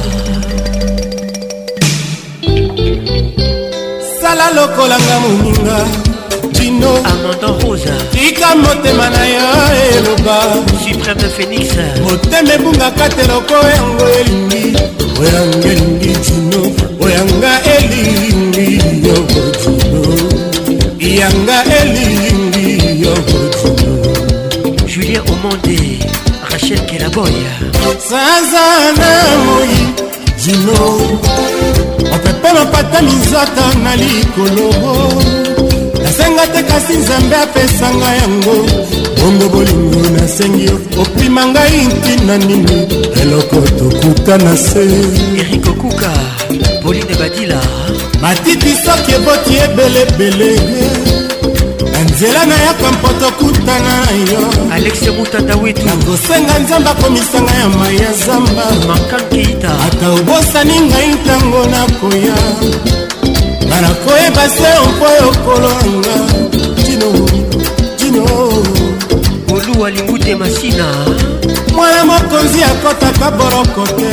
sala lokolanga moninga dino armandan rosa tika motema na yo eloba supreme phénix motema ebungaka te loko yango elingi oyango elingi dino bolingo yanga elingi yo bojuno yanga elingi yo bojuno julien omonde rachel kelaboya saza na moi juno opepona pata minzaka na likolo nasenga te kasi nzambe apesanga yango bongo bolingo nasengi yo opima ngai ntina nini eloko tokuta na se erikokuka pauline badila matiti soki eboti ebelebele nzela na yaka mpoto kutana yo alexi mutatawitu nakosenga nzambe akomisanga ya mai ya zamba makankeita ata obosani ngai ntango nakoya nga nakoyeba se ompo yokolo yanga tino tino oluwa lingute masina mwana mokonzi akɔtaka boroko te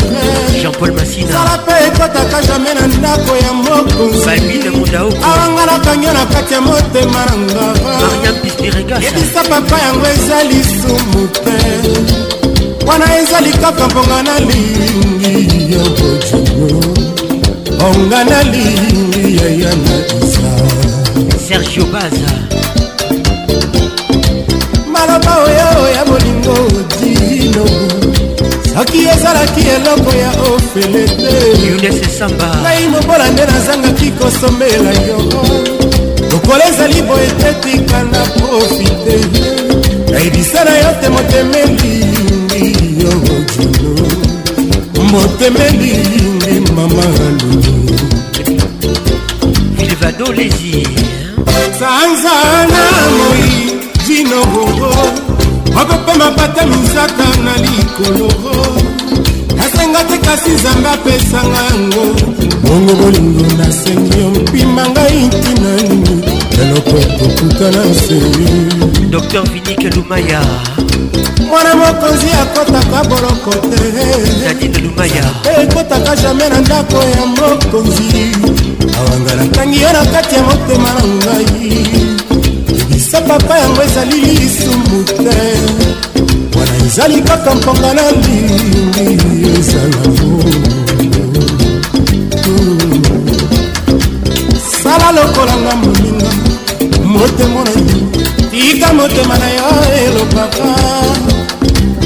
jean-paul masina sala mpe ekɔtaka jamai na ndako ya mokonzi babine mondaoko awangalaka nyo na kati ya motema na ngavaebisa papa yango eza lisumu te wana eza likaka mponga na lingi ya bojumo onga na lingi yaya na isa sergio baza maloba oyo ya bolingo dino soki ezalaki eloko ya ofele te ngai mobola nde nazangaki kosomela yo lokola ezali boye tetika na profite nayebisa na yo te motemelingi yo dino motemelingi mama lulu ilvado lesi sanzana longo bakopema bata misaka na likolo nasenga te kasi nzambe apesanga yango bongo bolingo nasengi yo mpima ngai ntina nini eloko kokutana nse dr vinike lumaya mwana mokonzi akɔtaka boloko te lumaya ekɔtaka jamai na ndako ya mokonzi awanga natangi yo na kati ya motema na ngai se papa yango ezali lisumu te wana ezali kaka mponga na lingi ezala sala lokolanga moninga motemo na yo tika motema na yo elobaka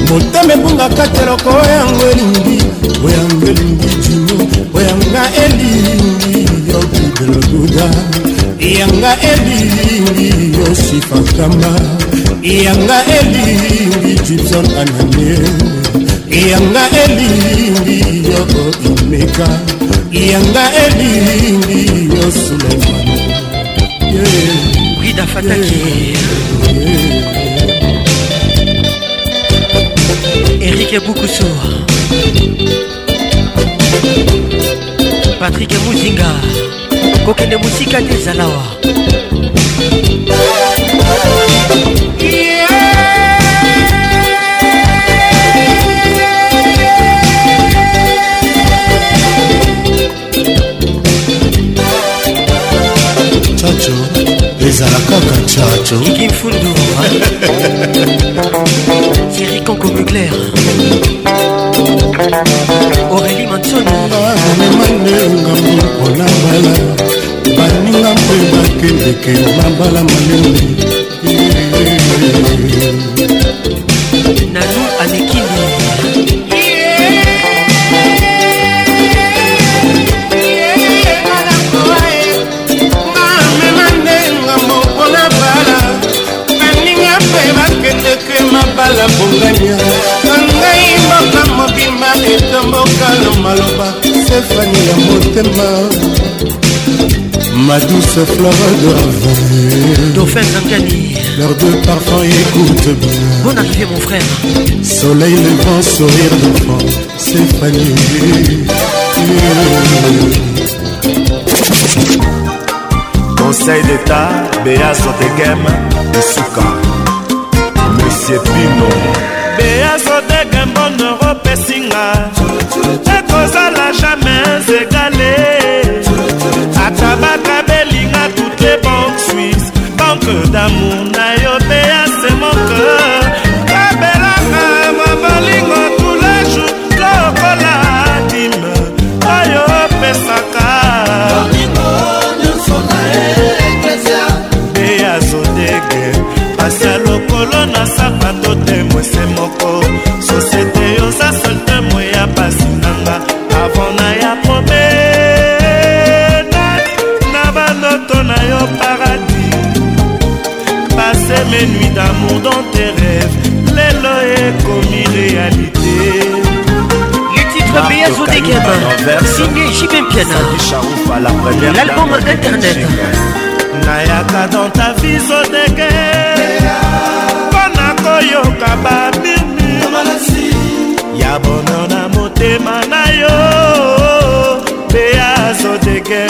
motema ebungaka te loko oyango elingi oyango elingi jino oyanga elingi yokideloduda yanga elingi yosifakamba yanga elingi gibson anane yanga elingi yo imeka yanga elingi yo suleiman yeah. wida fataki yeah. erike bukusu patrik muzinga kokende mosika te ezalawa chacho ezala kaka chacho kiki mfundu thierry conco mugler aurélie manson amemande ngambo kolambala baninga mpe bakendeke na mbala monene nanu amekili mabala bongania ngai mboka mobima etomboka na maloba stefani ya motema ma douce fleur de ravin. Dauphin Zangani. L'heure de parfum, écoute bien. Bonne arrivée, mon frère. Soleil levant, sourire d'enfant, c'est fané. Conseil d'État, Béa Sotegem, Isuka. Monsieur Pino. Béa Sotegem, bonne Europe et Singa. Et cause à la jamais égalée. manque d'amour na yo mpe mes nuits d'amour dans tes rêves lelo ekomi réalité Fabrice Oudekeba, signé Jibem Piana, l'album Internet. nayaka dans ta vie zodeke mpo na koyoka babirmir ya bono na motema na yo mpe ya zodeke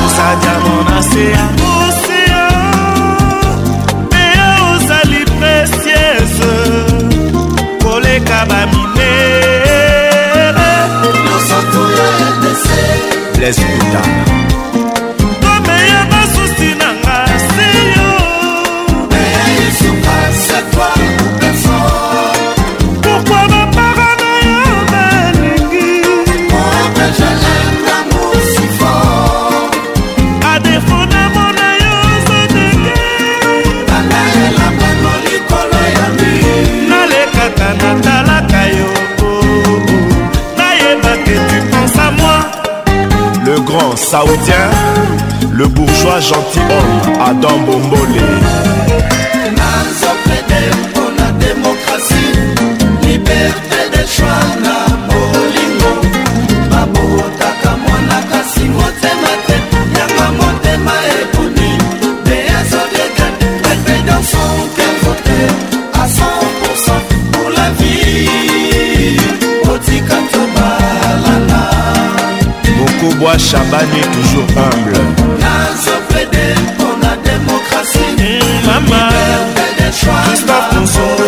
osa diamo na se ya mose koleka baminere lesbutana saoudien, le bourgeois gentilhomme Adam Bombole. bois chabani toujours humble nazofrede mpona démocratie mama christophe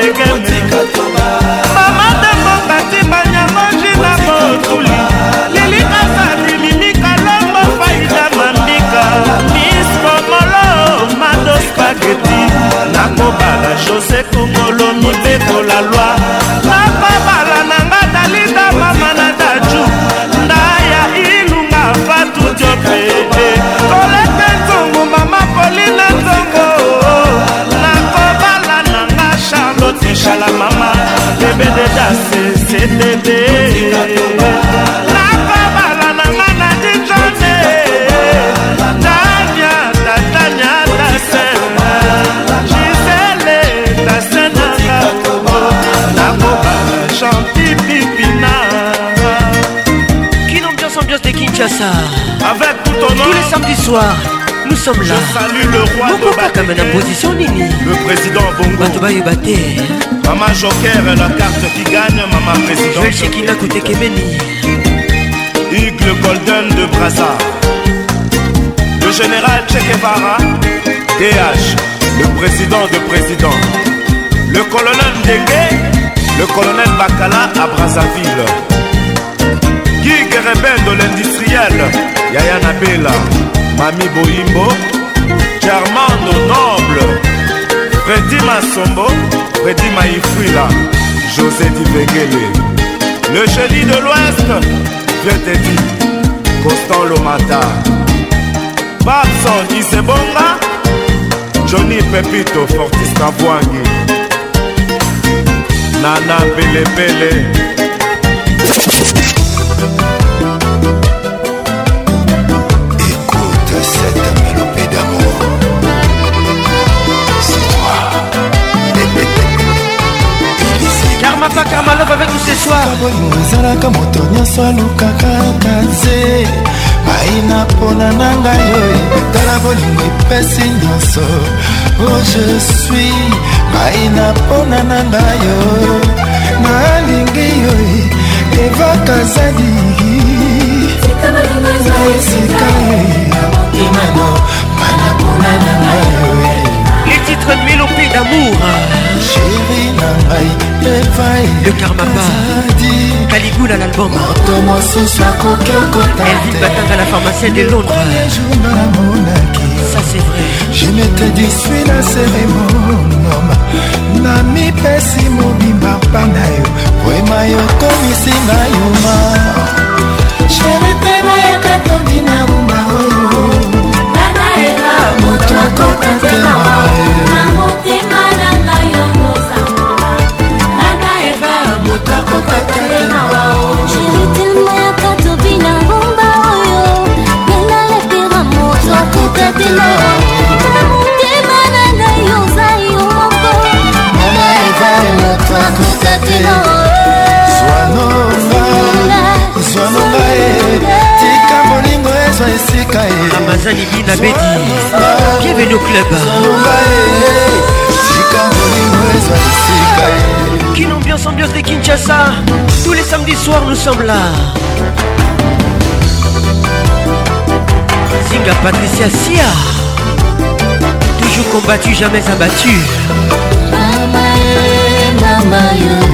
de que nzetete nakabala nanga na dijone tania tatania tasena gisele tasenanga nakoka champipipina kine ambiance ambiance de kinshasa avec tout ton nom tous les samedis soirs Je là le roi de kame en position nini le président bongo Maman joker la carte qui gagne Maman président igle golden de Brazza, le général Chekevara DH le président de président le colonel Ndenge le colonel Bakala à Brazzaville Guy rebelle de l'industriel Yaya Nabela mami boyimbo germando noble fredi masombo fredi maifrila josé divegele le jeudi de l'ouest vieux tedi constant lomata babson isebonga johnny pepito fortis kabwangi nana pelepele pele. live avec nous ce soir ezalaka moto nyonso alukaka kanze baina mpona na ngai oyo etala bolingo epesi nyonso o oh, je suis baina mpona na ngai oyo nalingi oyo evaka zadi esika emano mana mpona na ngai oyo titre mélopée d'amour le karmapa kaligula l'album elvin batanga la pharmacienne de londres ça c'est vrai je ne te disui na seremonoma na mipesi mobimba mpa na yo vrema yokomisinga yuma sheretena yakatondi na rumba oyo moto akota te na motema na ngai yo mozanga nana eva moto akota te na jeritelma ya katobi na ngomba oyo nanga lepera moto akota te na amazani bina bienvenue au club Quelle ambiance, ambiance de Kinshasa Tous les samedis soirs nous sommes là Zinga Patricia Sia Toujours combattu, jamais abattu Mama yo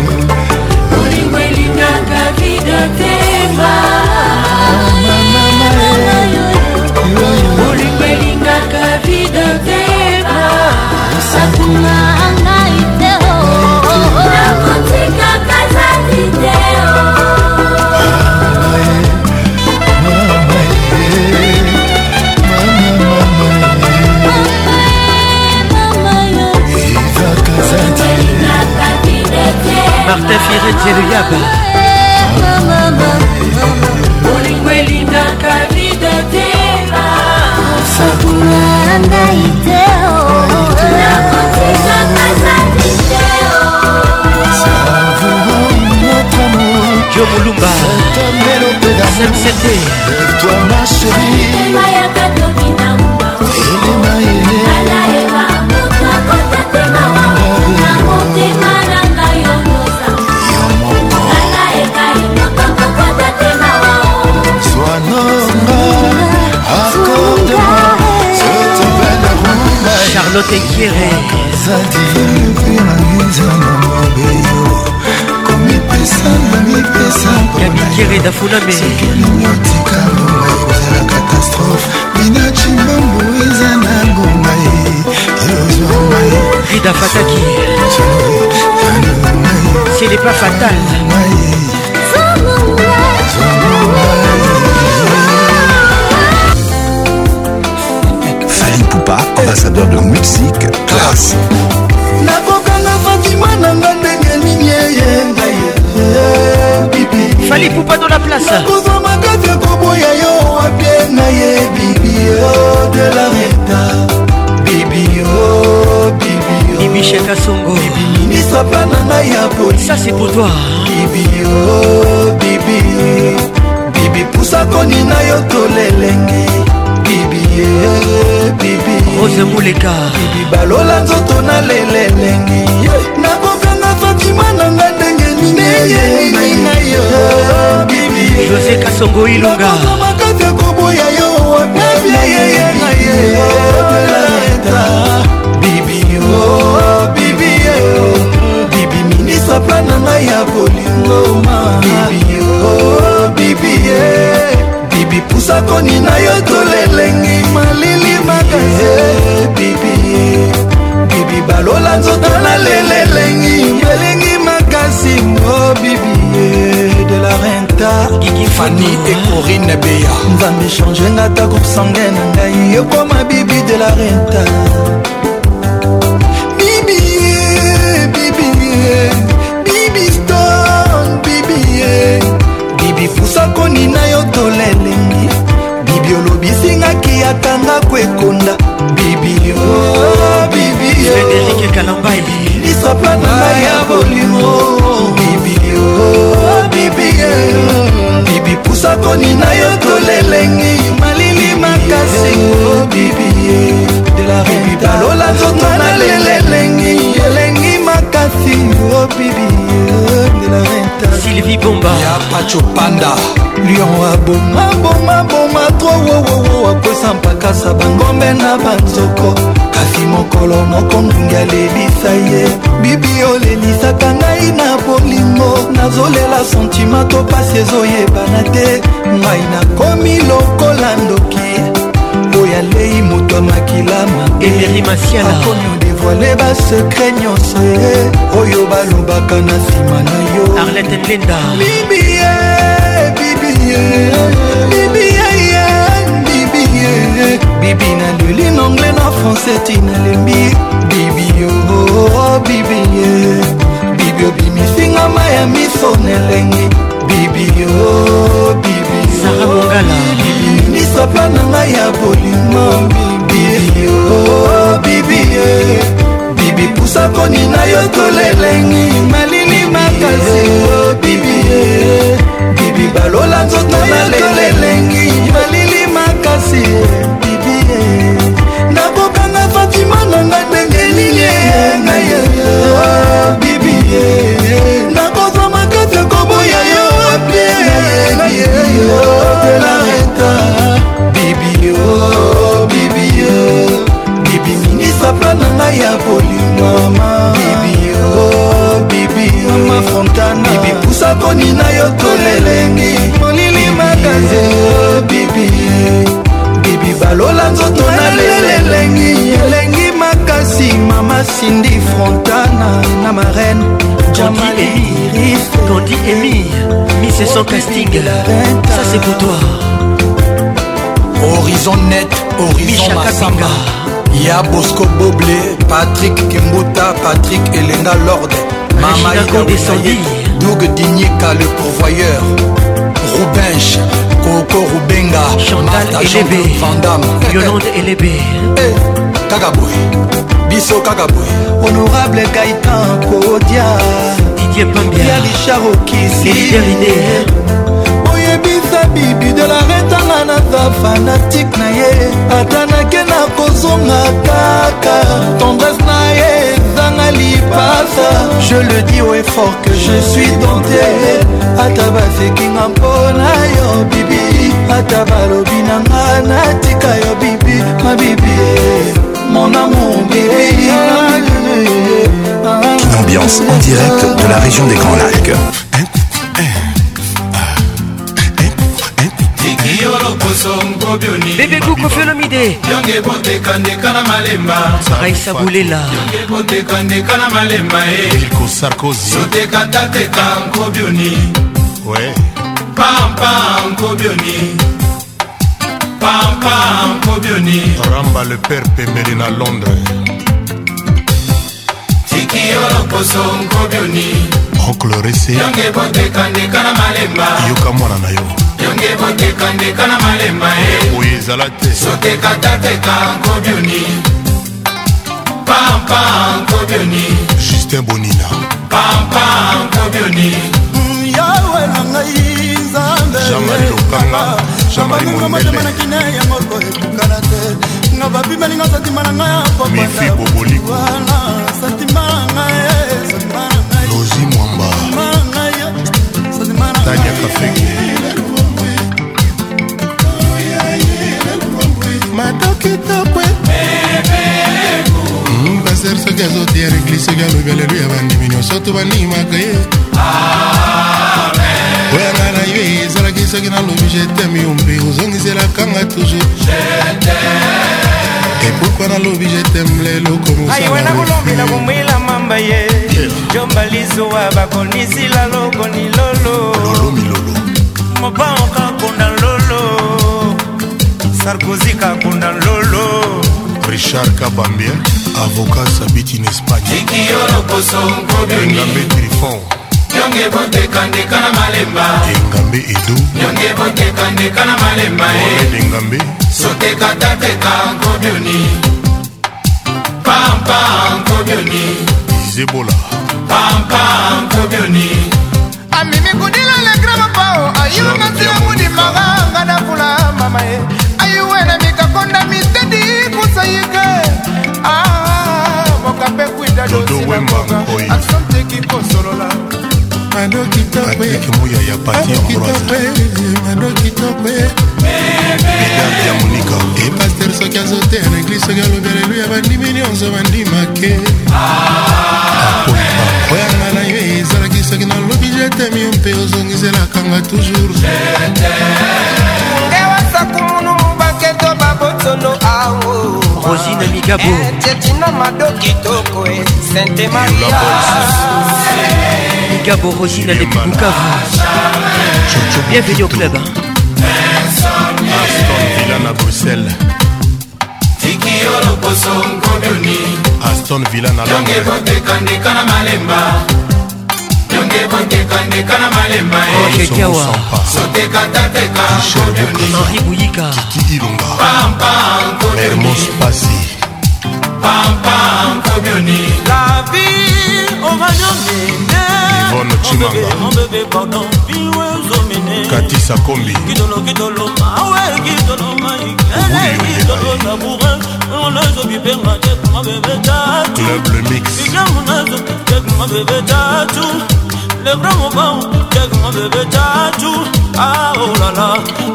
nalingaka vide tema osakuna ngai te nakotikaka ah. zali te oh, oh, oh. Martin Firet Yaba na ngai te oh. Yo Moulumba, Sam Sete, toi ma chérie. lotekiere ya mikere dafulameotikaloezala catastrophe binaci mbambo eza na ngonga ye rida fataki c'est le pas fatal ambassadeur de musique classe nakokanga fatima na nga ndenge nini eye ngai fali pupado la place nakozwa makasi ya koboya yo wapie na ye bibio de la reta bibio bibio bibisheka songo lisapa na ngai ya polisa c'est pour toi bibio bibi bibi pusa koni na yo tolelengi bibiose eh, eh, moleka bibi balola nzoto na lelelengi nakokanga fatima na nga ndenge ninina yo bibi josé kasongo ilunga makati ya koboya yo wakabiyeyenga ye laeta bibi yo bibi yo bibi minisa plana ngai ya kolingo ma bibi yo bibi ye bibi pusakoni na yo tolelengi malili makaze bibi bibi balola nzoto nalelelengi elengi makasi mo bibi de la renta fani ekorine beya nzambe changenga ta groupe sange na ngai ekoma bibi de la renta bibi bibi bibi stone bibi bibi pusakoni na yo tole eyakanga kwekonda bibi oh, bibiederike oh. kalamba ebibi lisapa na ngai ya bolimo bibi oh, bibi bibi pusa koni na yo tolelengi malili makasi bibi bibi eh. balola nzoto na lelelengi elengi makasi bibi eh, sylvie bomba ya pachopanda lion abomabomaboma tro wowowo akwesa mpakasa bangombe na banzoko kasi mokolo moko ngungi alelisa ye bibi olelisaka ngai na bolingo nazolela sentima to pasi ezoyebana te ngai nakomi lokola ndoki oyo alei moto amakilama emerimasiana bavole basekre nyonso ye oyo balobaka na nsima na yo arlete linda bibie bibie bibie ye bibie bibi naleli nangle na francais ti nalembi bibio bibie bibio bimisinga ma ya miso nelengi bibio bibio miso pla na ngai ya bolingo bibio bibi oh, oh, bibi eh. bibi pusa konina yo tolelengi malili makasi oh, bibi eh. bibi balola nzoto na tolelengi malili makasi eh. bibi eh. nakokanga fatima nanga ndenge nini eh, ngai oh, bibi eh. nakozwa makasi koboya yo pie bibi eh, oh, bibi oh, ya polimama bibimama fontana bibipusa poni na yo tolelengi molili makanze bibi bibi balola nzoto na lelelengi elengi makasi mama sindi frontana na marene jamalerodi emi mise sans casting ça c'est pour toi horizon net horizon masamba ya bosco boble patrik kimbuta patrik elenga lorde mamaidescendi doug dinyika le pourvoyeur rubenche koko rubenga chantalvandamyolande elebe hey, kaka boye biso kaka boye honorable gaitan kodia didier pambia ya richard okisi bibidela retanga na za fanatike na ye ata nake na kozonga kaka tendresse na ye ezanga lipasa je le dis au effort que je suis dante ata basekinga mpona yo bibi ata balobi na nga natika yo bibi mabibi mon amour bibi Une ambiance en direct de la région des Grands Lacs. songo bioni bebe buko fiolomide yonge bondekandeka na malemba raisa bulela yonge bondekandeka na malemba e sarkozy sotekatateka nko bioni pampa nko bioni pampa nko bioni ramba le père pembeli na londres tikiyoloposo nko bioni oncle rese yonge bondekandeka na malemba yoka mwana na yo bonge botekandeka na malemba eh. ye oyo ezala te sotekatapeka nkobioni pampa nkobioni justin bonina pampa nkobioni mm, yawe na ngai nzambe jamari lokanga jamari mondeleamanakine ya moko ebukana te nga babimelinga santima na ngai akomifi bobolikowana santima na ngai santima na ngai lozi mwamba tania kafeke mato kitoko paster mm, soki azotia na eglise soki alobi aleluya bandimi nyonso to bandimaka ye oyo nga na yo ezalaki soki nalobi jeteme yo mpe ozongiselakanga toujours epukwa nalobi jeteme lelo komosaiwe nakolombela komwela mamba ye jomba lizowa bakonisila loko ni lolo mobanka konda lolo sarkozy kakunda nlolo richard kabambia avoka sabiti na espagneengambe trifon nyonge botekandeka na malemba engambe edo nyonge botekandeka na malemba engambe eh. sotekatapeka nkobioni pampa nkobioni zebola pampa nkobioni amimi kudila legrama pao ayunga nzela mudimaka nga nakula mama ye eh. minene mikakonda mitedi kusayike boka mpe kwita dosinakokaasanteki kosolola ya monika epaster soki azoteya na eglise soki alobi aleluya bandimi nyonso bandimake oyanga na yo ezalaki soki nalobi jetemi yo mpe ozongiselakanga toujours ewasakumunu tono ao rosine migabo eh, tetina mado kitoko e eh, sente maria migabo rosine depuis bukavu bienvenue au club aston villa na bruxelles tikiyo loposo nkomioni aston villa na londres okekiawa eh. oh, henri bouyika hermos pasi ivone cimanga katisa kombi club le mix le grand mobao tekma bebe tatu aolala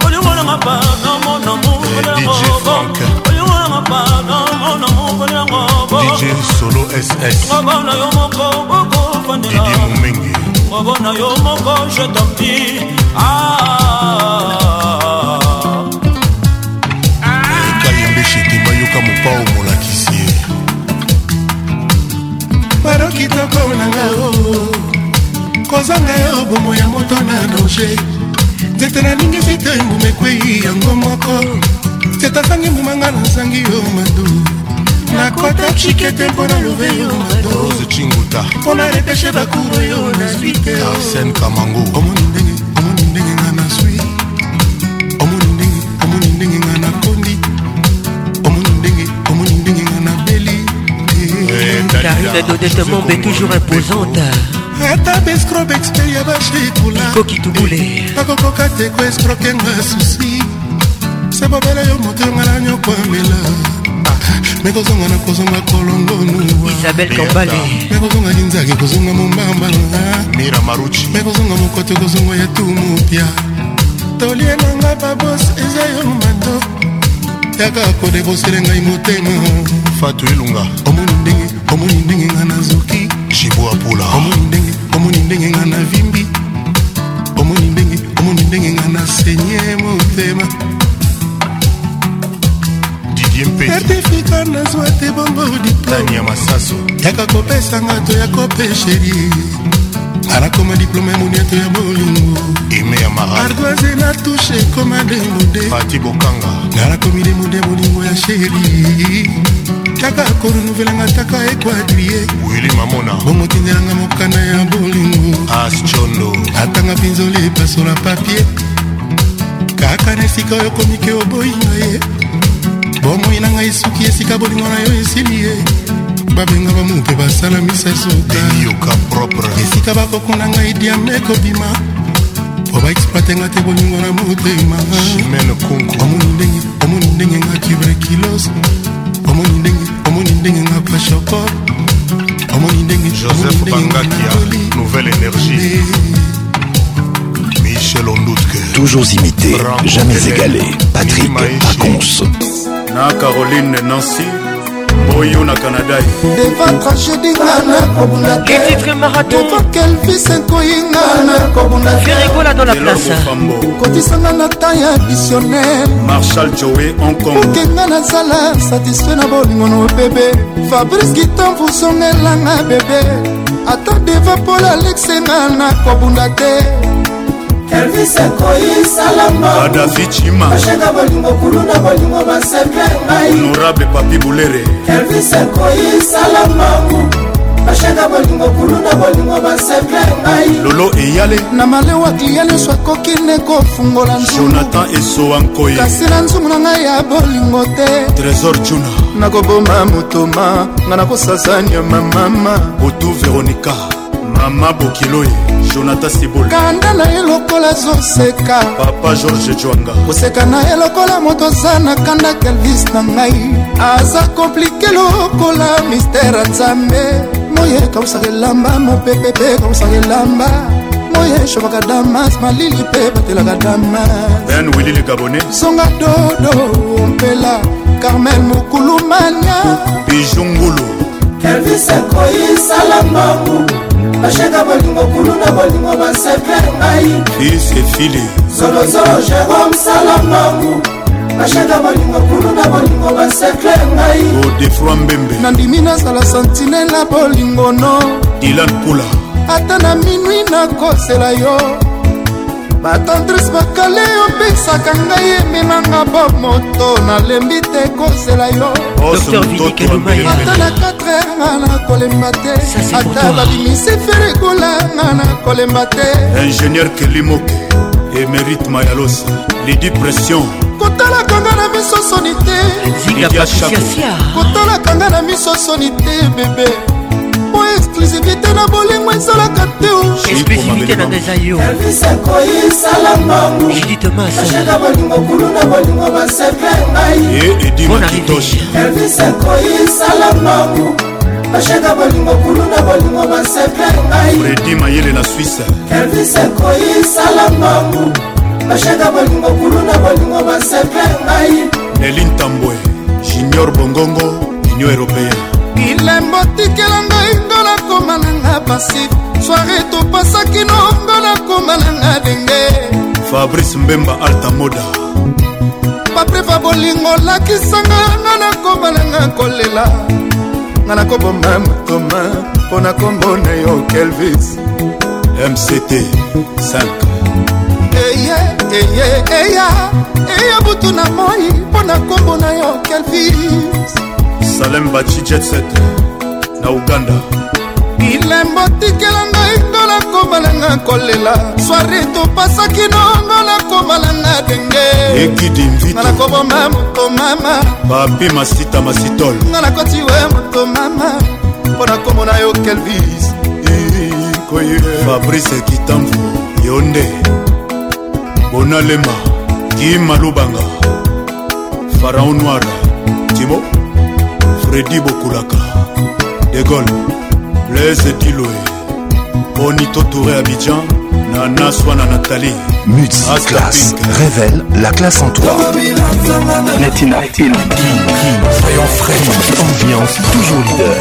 olingolanga pano mona mukolelangobo olingolanga pano mona mukolelangobo ngobola yo moko okofandela mobo na yo moko je tompi ah. kalimbeche bayoka mopao molakisi ye baro kitoko nanga o kozanga yo bomo ya moto na danger nzete nalingi site mbuma ekwei yango moko tetasangi mbumanga nazangi yo madu nakota chikete mpona love yo rose chinguta mpona repeshe bakuru yo nazwi te arsen kamango omoni ndenge omoni ndenge nga nazwi omoni ndenge omoni ndenge nga nakondi omoni ndenge omoni ndenge nga nabeli carine dodete mombe toujours imposante ata bescrobe exper ya bashekula koki tubule akokoka te koescroke nga susi se bobela yo moto yonga na nyoko amela mekozonga na kozonga kolongonuisabel kambale mekozonga kinzaki kozonga mombamba mira maruchi mekozonga mokoto kozonga ya tumupya tolie na ngai babos eza yo mato yaka kodebosele ngai motema fatu elunga omoni ndenge omoni ndenge ngai nazoki jibo apula omoni ndenge omoni ndenge ngai navimbi omoni ndenge omoni ndenge ngai nasenye motema olivier mpecertifika nazwa te bongo diplome ya masaso yaka kopesanga to ya kopesheri alakoma diplome moniato ya bolingo ime ya mara ardoise na tushe ekoma demude fati bokanga nalakomi demude bolingo ya sheri kaka korunuvelanga taka ekuadrie wili mamona bomotindelanga mokanda ya bolingo ascondo atanga pinzoli epasola papie kaka na esika oyo komike oboyinga ye bomoi na ngai soki esika bolingo na yo esili ye babenga bamupe basala misasoka esika bakokuna ngai diame ekobima po baexploitenga te bolingo na motema omoni ndenge omoni ndenge nga tuberculose omoni ndenge omoni ndenge nga pashokor omoni ndenge joseph bangakia nouvelle énergie eh. Michel Ondoutke. Toujours imité, Branco jamais égalé. Patrick Pacons. na caroline nancy boyo na canada deva tragédie nga nakobunda tedeva kelvis enkoyi nga nakobundakotisanga na ta ya visionnaire marshal joe hongkongpoke nga nazala satisfait na bolingo na bebe fabrice gitan vuzongelanga bebe ata deva pol alexe nga nakobunda te elvisekoyisalambadafi cima bashenga bolingo kuluna bolingo baseble ngai honorable papi bulere elvisekoyisalambangu bashenga bolingo kuluna bolingo baseble ngai lolo eyale na malewa klia nyonso akoki nde kofungola jonathan esowa nkoi kasi na nzumu na ngai ya bolingo te trésor juna nakoboma motoma ngai nakosasa nyama mama otu veronika mama bokiloye jonathan sibol kanda na ye lokola zoseka papa george jwanga koseka na ye lokola moto aza na kanda kelvis na ngai aza komplike lokola mistere nzambe moye kausaka elamba mopepe mpe kausaka elamba moye shobaka damas malili mpe batelaka damas ben wili ligabone songa dodo ompela carmel mokulumania bijungulu kelvis ekoyisalamba basheka bolingo kuluna bolingo basepe ngai isefile zolozolo jérome salamangu basheka bolingo kuluna bolingo basepe ngai odefroi mbembe nandimi nazala santinela bolingono dilan pula ata na minwi nakosela yo batantrise makale opesaka ngai eminanga bo moto nalembi te kozela yo ata na 4 nga nakolemba te ata babimisi ferekolanga nakolemba te ingénieur kelimoke emerite mayalosi lidi pression kotalaka nga na miso soni te kotalaka nga na miso soni te bebe exclusivité na bolingo ezalaka te ekoyisalambamuashaka bolingo kulu na bolingo basepe ngai ekoyisalambamu bashaka bolingo kulu na bolingo basepe ngairedi mayele na swisse elvis ekoyisalambamu bashaka bolingo kulu na bolingo basepe ngai elin tambwe junior bongongo union européen bilembo tikelanga nakoma nanga pasive soare topasaki nongo nakoma nanga denge fabrice mbemba altamoda paprepa bolingo lakisanga nga nakoma nanga kolela nga nakoboma motoma mpo na kombo na yo kelvis mct 5 eye eye eya eya butu na moi mpo na nkombo na yo kelvis salem baci jetset na uganda bilembo tikela ngai ngo nakobalanga kolela swari topasaki nongo nakobalanga denge ekidimvitnga nakoboma moto mama papi masita masitol nga nakoti we moto mama mpo nakomona yo kelvis fabrice kitamvu yo nde bonalema kima lubanga faraon noir timo fredi bokulaka de gole Les Diloé, Bonito Touré Abidjan, Nana Swana Nathalie. à classe révèle la classe en toi. Netina King, Soyons frais. Ambiance toujours leader.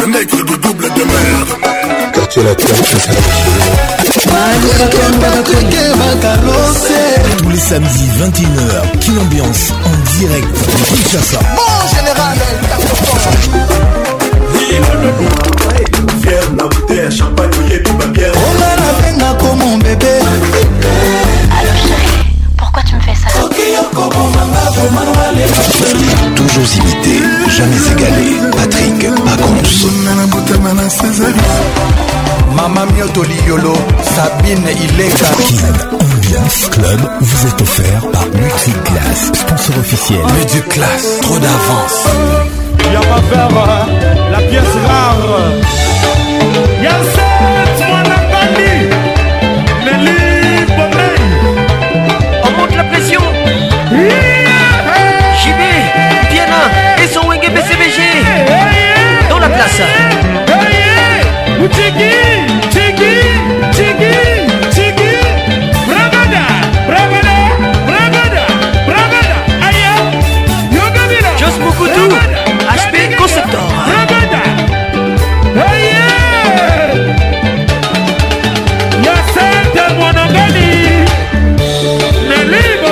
Le mec de double de merde. Quartier latin, tous les samedis 21h, qui Ambiance en direct de Kinshasa. général, Fier la bouteille, champagne, et tout papier. On a la peine comme mon bébé. Allô chérie, pourquoi tu me fais ça Toujours imité, jamais égalé. Patrick Pacons. Mama Mioto Liolo, Sabine Ileka. Kin Ambiance Club vous est offert par Multiclass, sponsor officiel. Mais du classe, trop d'avance. Y'a pas peur, la pièce rare. Yes!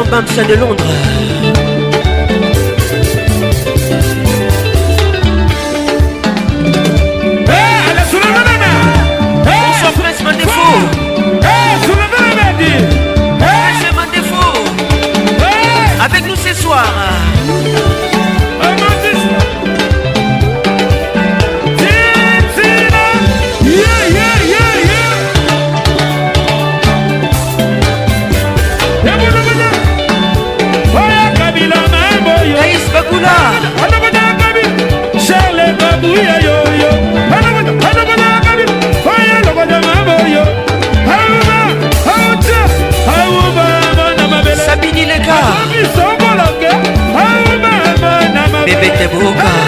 de de Londres 也不可。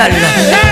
algo.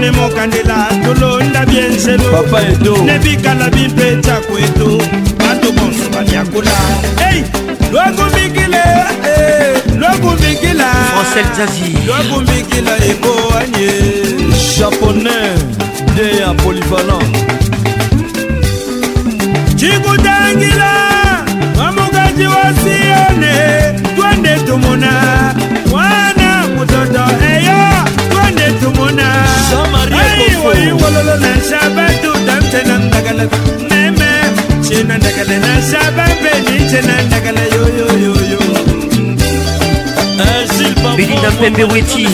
mone mokandela tolonda bienselo nebikala bimpetako eto bato bonso baliakula ei lwakumbikile lwakumbikila eh, lwakumbikila ekoanye japonais de ya polyvalent cikutangila wamukaji wa sione twende tumona mona aiwaiwalolona sabatu tamtena ndagala neme cina ndagala na saba peni cina ndagala yoyoyoyo bidina pembe weti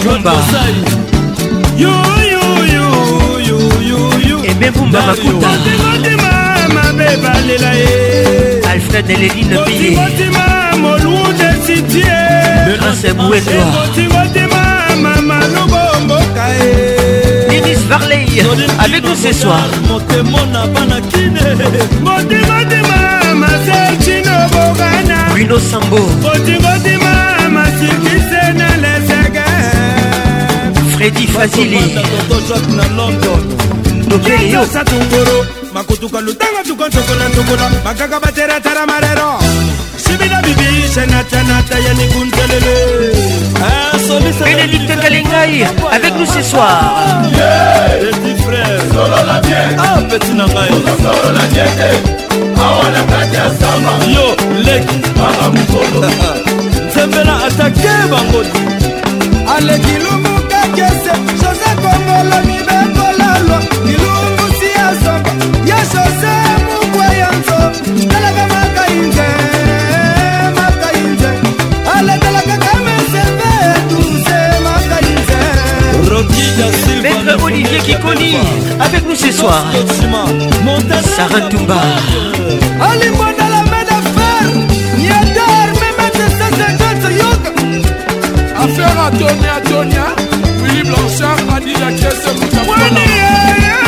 mbumba ebe mbumba makuta alfred eleline biye grâce bouetoa Denis Varley avec nous ce soir. Bruno Sambo. kennedy fazili topeliyosa tungoro makotuka lutanga tukontokola ntokola makaka bateratara marero sibina bibi senatanata ya nikuntelele ah, bénédicte ngalengai avec nous ce soir petit frère ah, petit na ngai awa na kati ya sama yo leki mama mokolo nzembela atake bango aleki lumi Kikoli avec nous ce soir Sarah Toumba Allez moi dans la main d'affaires Niadar même de Yok Affaire Antonia Antonia Willy Blanchard Annie Jacques Moussa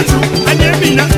I'm Anyabina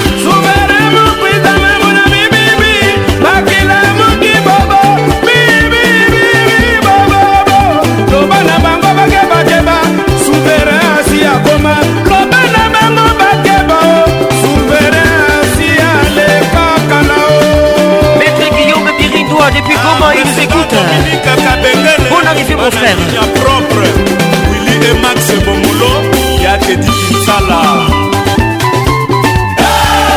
mon arrivée, mon frère. propre, Willy et Max Bomolo, il y a Teddy Kinsala. Ah,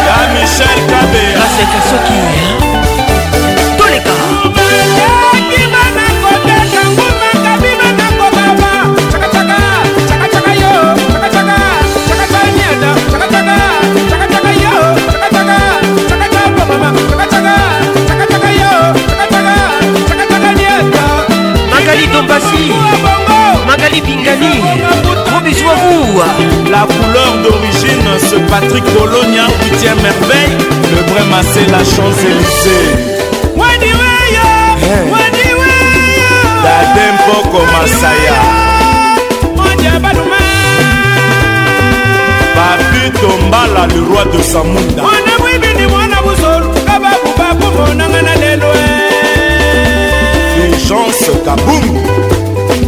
il y a Michel Kabé. Là, c'est Kasoki. Hein? dompasi magali bingani gros bisous à vous la couleur d'origine ce patrick bologna 8e merveille le vrai massé la champs-élysées eh. dadempoko masaya papi tombala le roi de samunda mwana bwibini mwana busolu kababubakomonanga na lelo urgence kabungu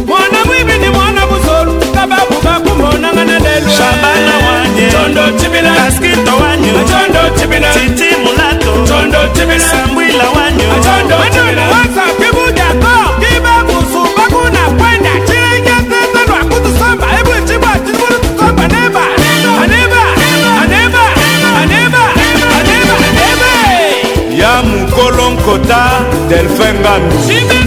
mwana mwibindi mwana muzolu kabakubakumonanga na lelo shabana wanye tondo tibila kaskito wanyo tondo tibila titi mulato tondo tibila sambwila wanyo tondo tibila wasa kibuja ko kiba musumba kuna kwenda chilenge tetelwa kutusamba ebu chiba chibulu tusamba neba aneba aneba aneba aneba aneba ya mukolo nkota delfin ngandu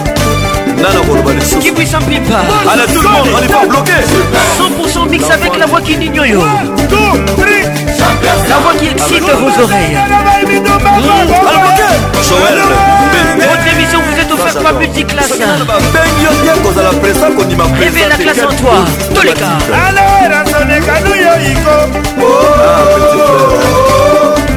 nana koloba lisusukibuisa mpipa ala ah, tout le monde on est pas bloqué 100% mix avec la voix qui nigne yo la voix qui excite vos oreilles joel votre émission vous êtes offerte par multiclasse réveille la classe en toi toleka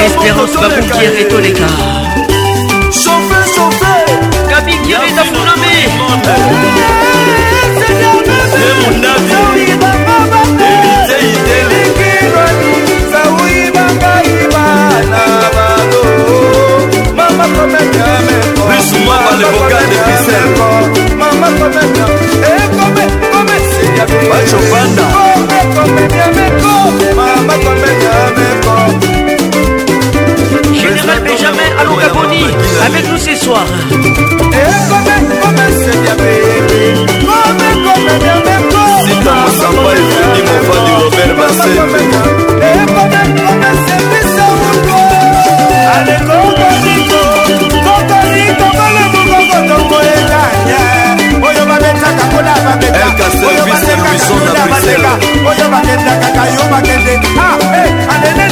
espérance baboukier et toleka chauffe chauffe kabingi reza funame mon ami elite idelekirani zawuyibangayiba na balo mama komekame risuma baleboka depisel mama komekame ekome kome siyabibachobanda kome kome nyameko mama kome nyameko Maloka Boni avec nous ce soir. oyo babetaka kola babetaoyo bakendaka yo bakende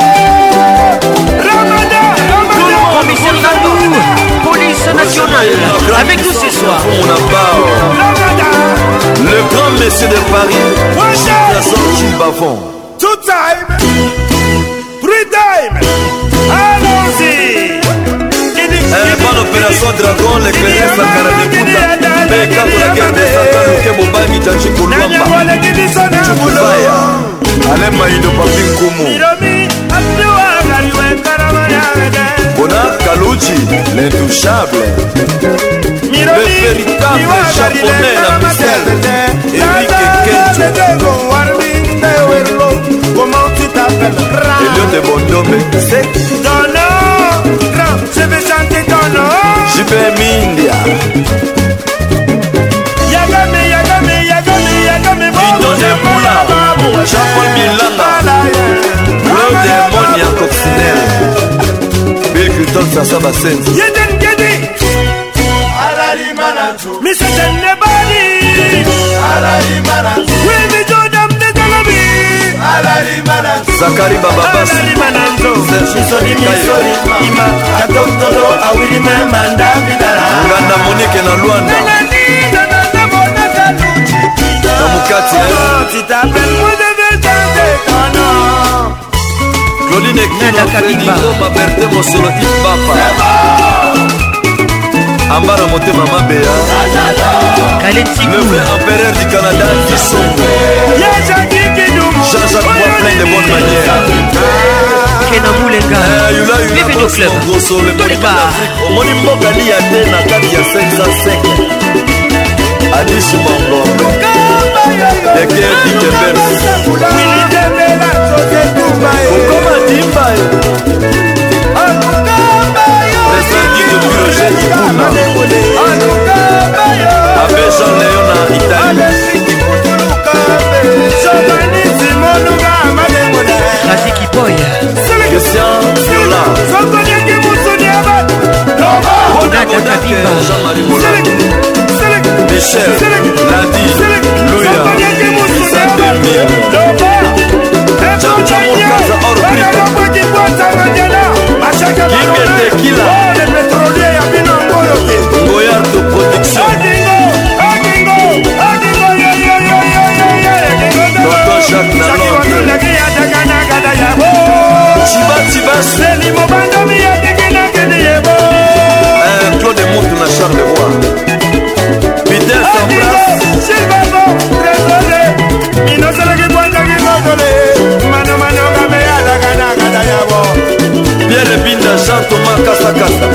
international avec nous ce soir. On n'a pas le grand monsieur de Paris, Gilles Gilles Bavon. Two time, three time, allons-y. bonne opération dragon lekelea sakala debunda mpe katolakende sataluke mobali jaci kolwamba cububaya ale maido papi nkumu Bonar Kaluchi, l'intouchable Le véritable japonais la pucelle Eric Kencho Comment tu t'appelles Elio de Bondombe C'est ton nom Grand, je vais chanter ton nom Jupé Mindia Yagame, Yagame, Yagame, Yagame Indonépula, Jean-Paul Milan sultan sasa basenzi yeden gedi miseten nebali wemijodam nezalabi zakari bababasiima katotolo awilime mandabidalanganda monike na lwanda na mokati oh, loline kinoberte mosolo ibapa ambara motema mabeya empereur du canada jean-jacques moi plein de bonne manière yulaulaoso lemoni mboka liya te na kati ya 505 adisi bongo leke dikebekokoma dimba esedikobioje ibuna abejan leyo na itali patiki poya christian viola Nada Kabimba Michel Nadi Luya Isademi Jamjamurkaza Orbrito Kingete Kila makasa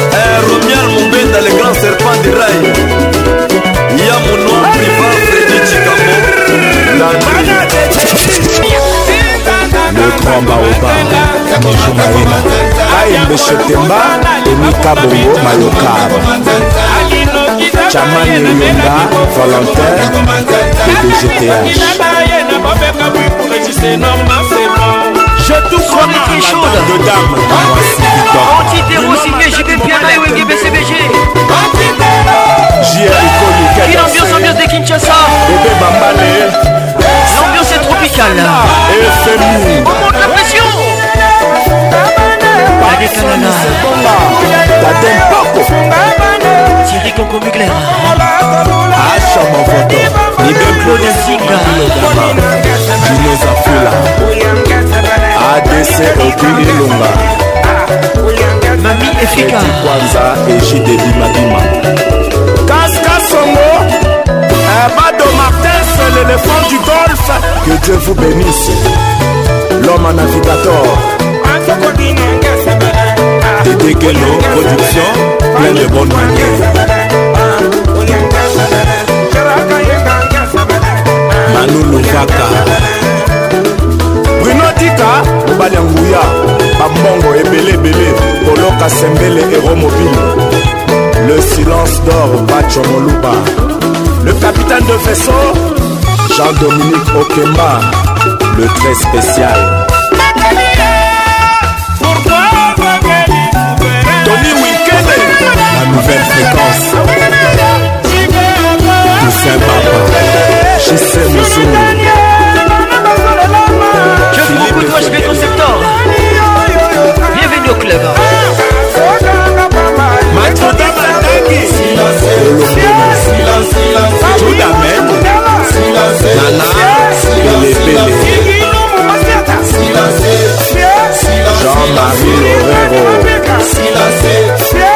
eh, romial mombenda le grand serpent de rai ya monoir priva fredi cikambo le grand baoba mojo mayela aembeshetemba emika bongo mayokaba chamani yonga volontaire de dgth Je tout chronique et chaude. De dame. Anti-terreau signé JB Piana et Wenge BCBG. JL Iconique. Quelle ambiance, ambiance de Kinshasa. L'ambiance est tropicale. On monte la pression. La Anana. La Tempoko. Henri Coco Mugler Acha mon photo Ibe Claude Singa Dino Zafula ADC Obi Ilunga Mami Efika Eti Kwanza Ejide Imadima Kaska Songo Mado eh, Martens L'éléphant du golf Que Dieu vous bénisse L'homme en navigateur Dédé Guélo Production Plein de bonnes manières malulovaka bruno tika mobali ya nguya bambongo ebeleebele koloka sembele eromobile le silence d'or bacho moluba le capitaine de vaisseau jean-dominique okemba le très spécial tony winkede la nouvelle fréquence cousin papa Jesse Mozulu Je vous beaucoup toi je vais conceptor Bienvenue au club Maître Damataki Juda Men Nana Pelépélé Jean-Marie Lorero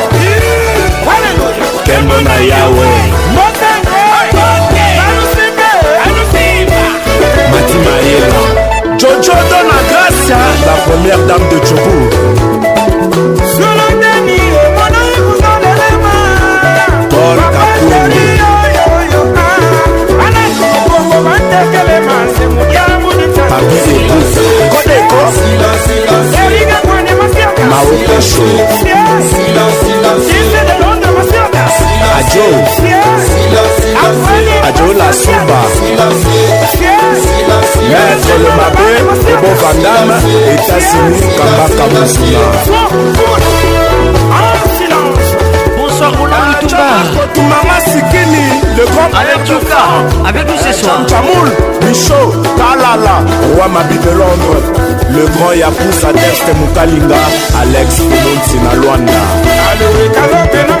sembo na yawe matima yela jojo do na gracia la première dame de chobu solondeni omonai kuzolelema tol kakuni anakokongo bandekelema nsengo ya muditapabise kodeko eringa kwane masiaka maokesho àjò àjò la sùnbà maître le mabé bobo vandame états-unis kambaka mosuna mama sikini le grand avec Tuka avec nous ce soir Pamoul Michaud Talala roi mabi de Londres le grand Yapousa Deste Mukalinga Alex Montina Luanda Allez,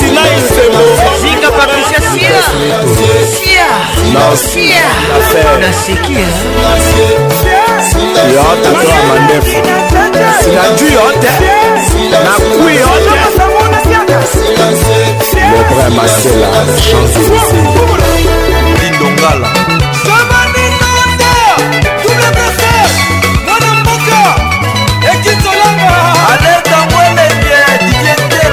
tina isembo zinga patricia sia sia nasikia yote toa mandefu sinajui yote nakui yote lebre masela chanselise lindongala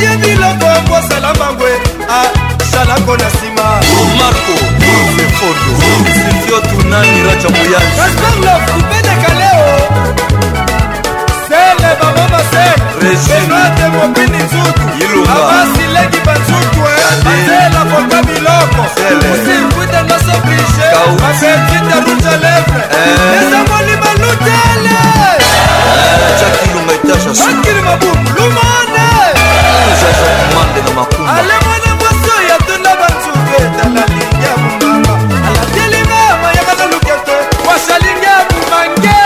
batie biloko akosala bango asalako ah, na nsima romarko fefodo silvio tunani racamoyanastorla fupedekaleo sele baba basen benoate mobini nzutu abasileki banzutu eh. azela koka biloko osirkuite nosobrishe asekite lucha levre ezamoli balutele akili mabumu lumana jesus mande na makumba alemona mwaso yatunda banzuku etala lingi ya mumama alatelinga mayaka na luketo wasalingi ya mumange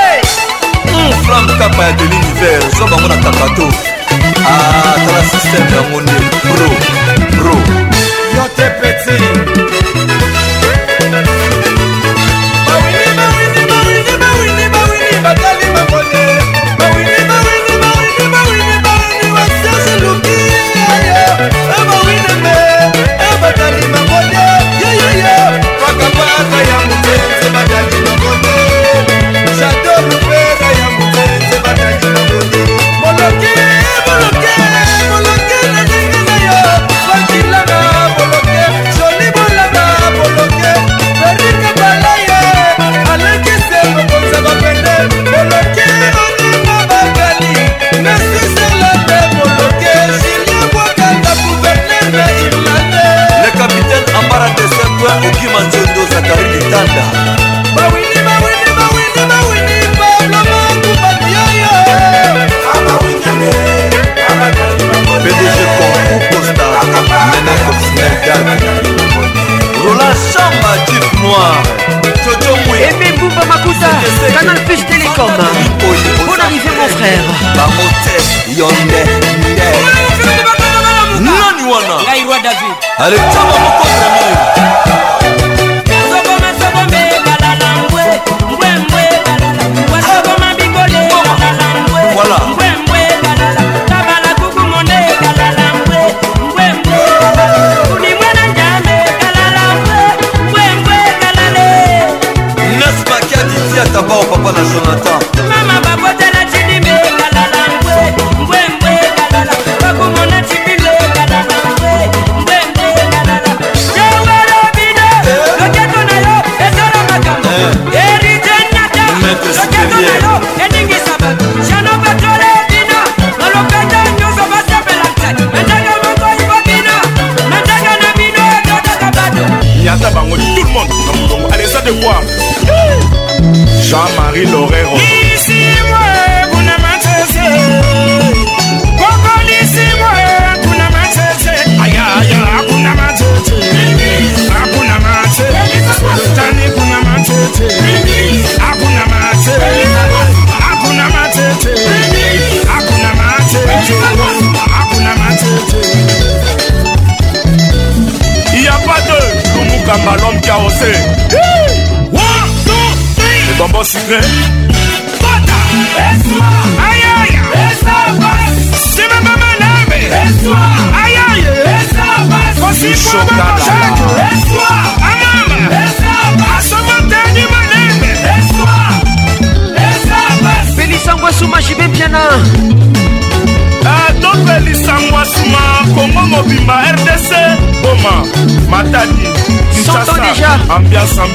flam kapa ya de l'univers zwa bango na kakato atala ah, systeme yango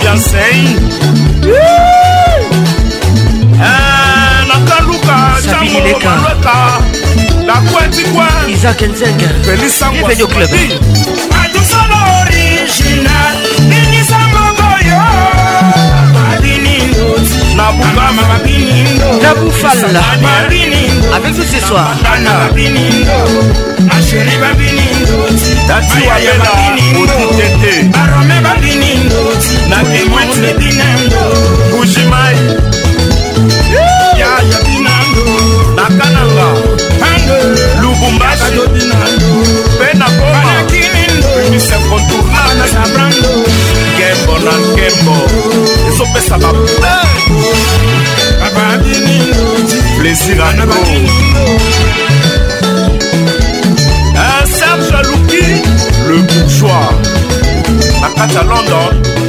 dansei eh, nakaluka ntangomalweka nakwetike isak nzeng felisango club adusolo original linisamogoyo Naboufal avec nous ce soir Tati Wabela Odutete Barome Babinindo na temwete binando bujimai yaya binando na kananga lubumbashi mpe na koma unisekontournana sabrando nkembo na nkembo ezopesa bape plaisir anako serge aluki le bourgeois na kati ya london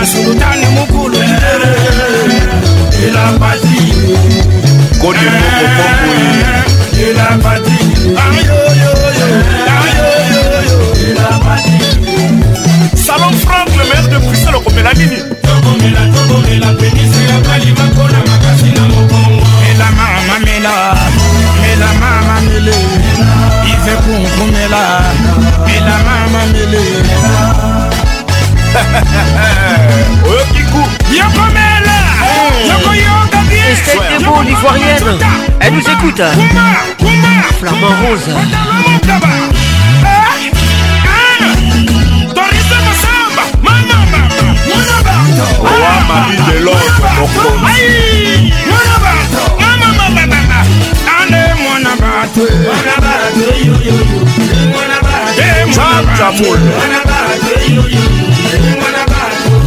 na sultani mukulu ndere elapati kodimokokokoi eh, elapati salon franc le maire de bruxelles okomela nini tokomela tokomela penise ya balimako na makasi na mokongo mela mama mela mela mama mele elle nous écoute. flamme rose.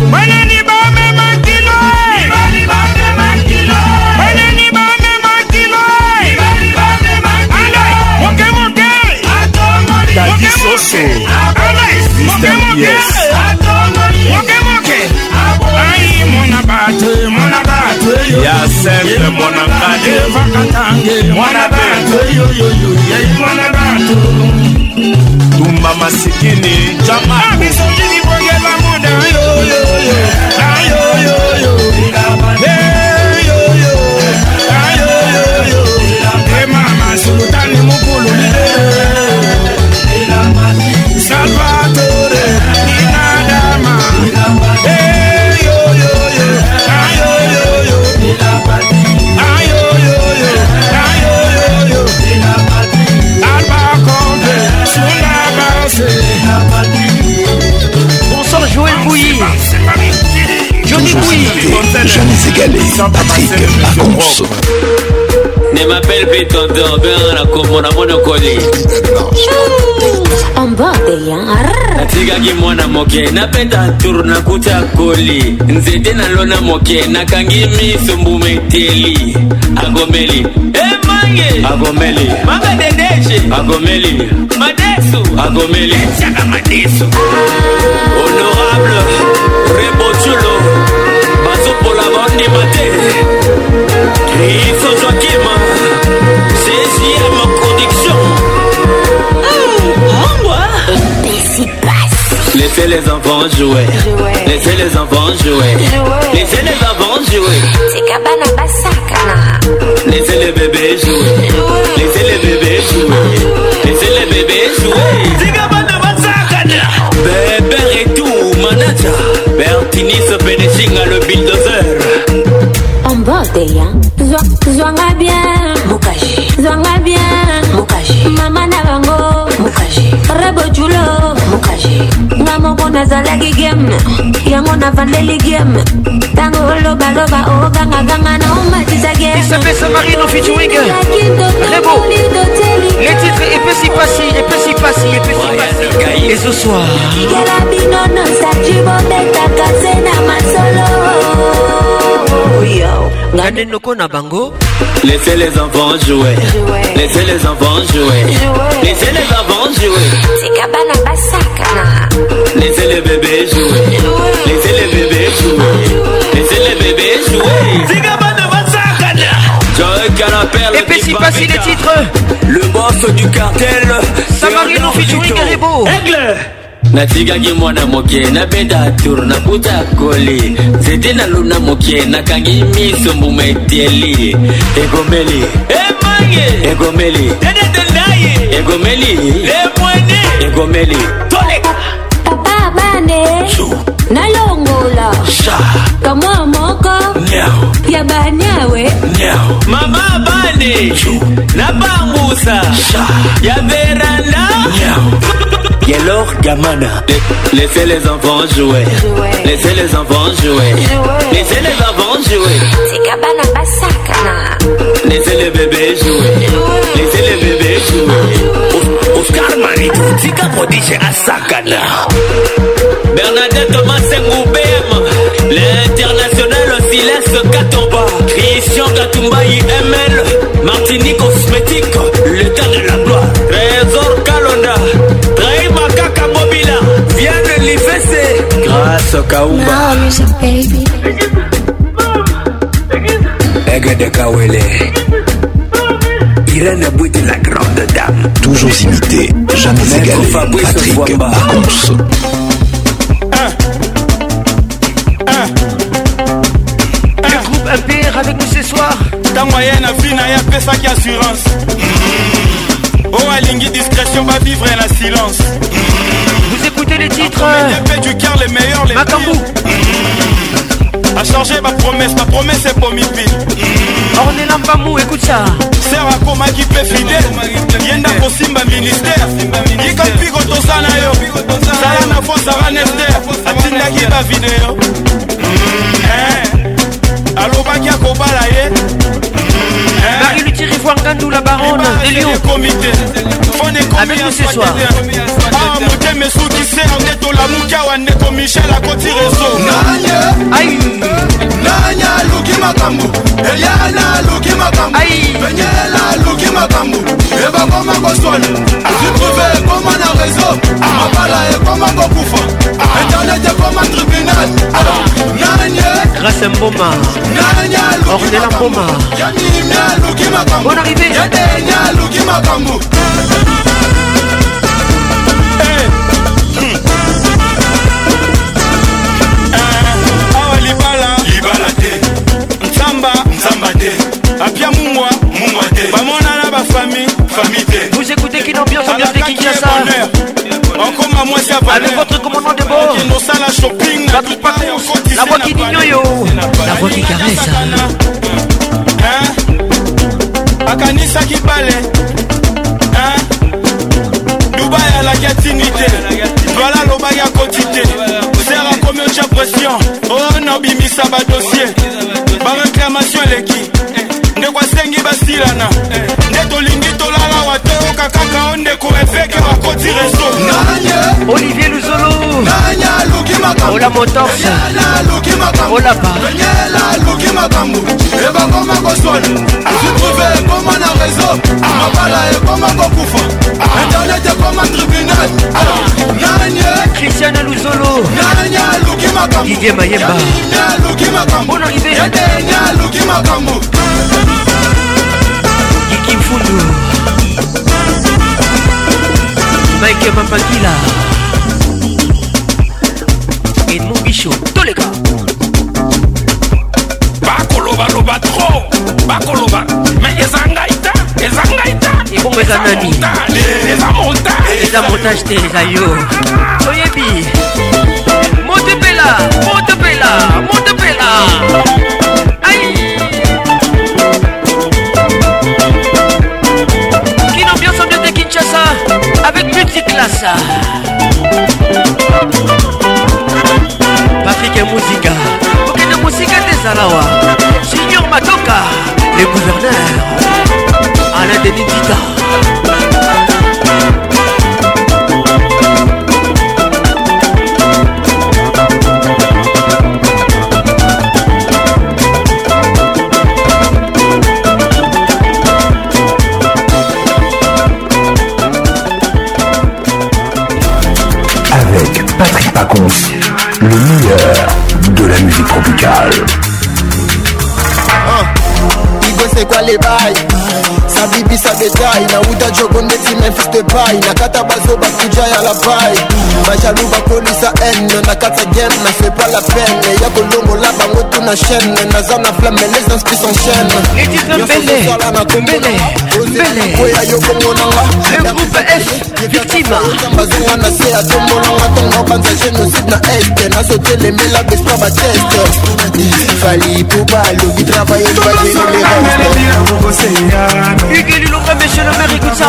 Mwana sose Mr. Yes Moke moke Ai mwana bate mwana bate yo Ya sempe mwana kade Vakatange mwana bate yo yo yo Yei mwana bate Tumba masikini Jama Abisojini ah, bongela muda yo yo yo Ayo Sénégalais, Patrick Pacons. Ne m'appelle plus tonton, ben la comme mon amour collé. Embordé, hein. natikaki mwana moke napeta tour nakuta koli nzete nalona moke nakangi miso mbuma eteli agomeli emange eh, agomeli mamadedeshe agomeli madesu agomeli etiaka madesu honorable rebotulo Ah, Laissez les enfants jouer. Laissez les enfants jouer. Laissez les enfants jouer. C'est Laissez les bébés jouer. Laissez les bébés jouer. Laissez les bébés jouer. C'est Bébé et tout, manager. Bertini se bénéficie à le bulldozer. mbote ya zwanga bien mukashi zwanga bien mukashi mama na bango mukashi rebo julo mukashi nga moko nazalaki game yango navandeli game ntango olobaloba ogangaganga na omatisa game Et ce soir, Kelabino no sajibo beta kasena masolo. Gardez nos cons à Bango. Laissez les enfants jouer. jouer. Laissez les enfants jouer. jouer. Laissez les enfants jouer. C'est cabana basakana. Laissez les bébés jouer. jouer. Laissez les bébés jouer. Laissez les bébés jouer. C'est cabana basakana. Joy Canapelle. Et puis si passe les titres. Le boss du cartel. Samarino featuring Garibo. Aigle. natikaki mwana moke nabeta tour nakuta koli nzete naluna moke nakangi miso mbuma eteli egomeli emange egomeli dedetendaye egomeli lemwene egomeli toleka papa bane nalongola kamwa moko ya banyawe mama bane nabangusa ya veranda Yellow Gamana. Eh, laissez les enfants jouer. Laissez les enfants jouer. Laissez les enfants jouer. Laissez les bébés jouer. Laissez les bébés jouer. Oscar Marito, Tika Prodige à Sakana. Bernadette Thomas Ngoubem, l'international Silas Katomba, Christian Katumba IML, Martinique Cosmétique, le temps de la gloire. so kaumba Egede Kawele Irène Bouti la grande dame Toujours imité, jamais égalé Patrick Pacons Le groupe MPR avec nous ce soir Ta moyenne fina et apesaki assurance alingi discrétion bavivre la silence vous écoutez les titres du cœur les meilleurs les makambu a changé ma promesse ma promesse est bomi pile ornela mpambu écoute ça ser akomaki mpe fidèle ye ndako simba ministère yika mpiko toza na yo sara na fo sara nester atindaki bavideo eh, alobaki akobala ye Marie Luthier Ivoire Gandou, la baronne des lions. Avec nous ce soir. motema esuki se na nde tolamuki awa ndeko michel akoti rezo nanye nanye aluki makambo eliana aluki makambo penyela aluki makambo ebakoma koswana ah. zitruve ekoma na rezo ah. mabala ekoma kokufa ah. internet ekoma tribunal Grace Mboma Ornella Mboma Bonne arrivée apia mungwa mungwa te bamonana bafami fami te vous écoutez kine ambiance ambiance de kinshasa na mwasi ya avec votre commandant de bord nosala shopping na tout patous na boki dinyoyo na boki karesa akanisaki bale dubai alaki atini te vala alobaki akoti te ser akomi otya pression oyo oh, na obimisa badosie bareclamation eleki ndeko asengi basilana nde toli koyoka kaka ondeko efeke bakoti reso olivier luzolo ola motorse olapa luki makambo ebakoma koswana sutruve ekoma na reso mabala ekoma kokufa internet ekoma tribunal ah. nanye christiane luzolo nanye aluki makambo didie mayemba aluki makambo yadenya aluki makambo ikimfundu mike mapakila edmond bisho toleka bakolobaloba tro bakoloba me eza ngai ta eza ngai ta ebongo eza nani eh, eza montage eh. eza montage te eza yo oyebi motepela motepela motepela aye kilasa patrik ya muzika okende mosika te ezalawa junior matoka le gouverneur alain denis dita raconte le meilleur de la musique tropicale. Ah, c'est quoi les bails nabibisa detai nauta jogo ndeti memphis depai nakata bazo bakuja ya labai bajalu bakolisa ene nakata game nasepa la pene ya kolongola bango tuna chaine naza na flame les inspis enchaine nyonsososala na kombonaoya yo komonanga bazonga na se atomonanga ntongo banza génocide na este nasotelemela bespa bateste fali po balobi travaye baeeeokosenga Hugues Lilonga, monsieur le maire, écoute ça.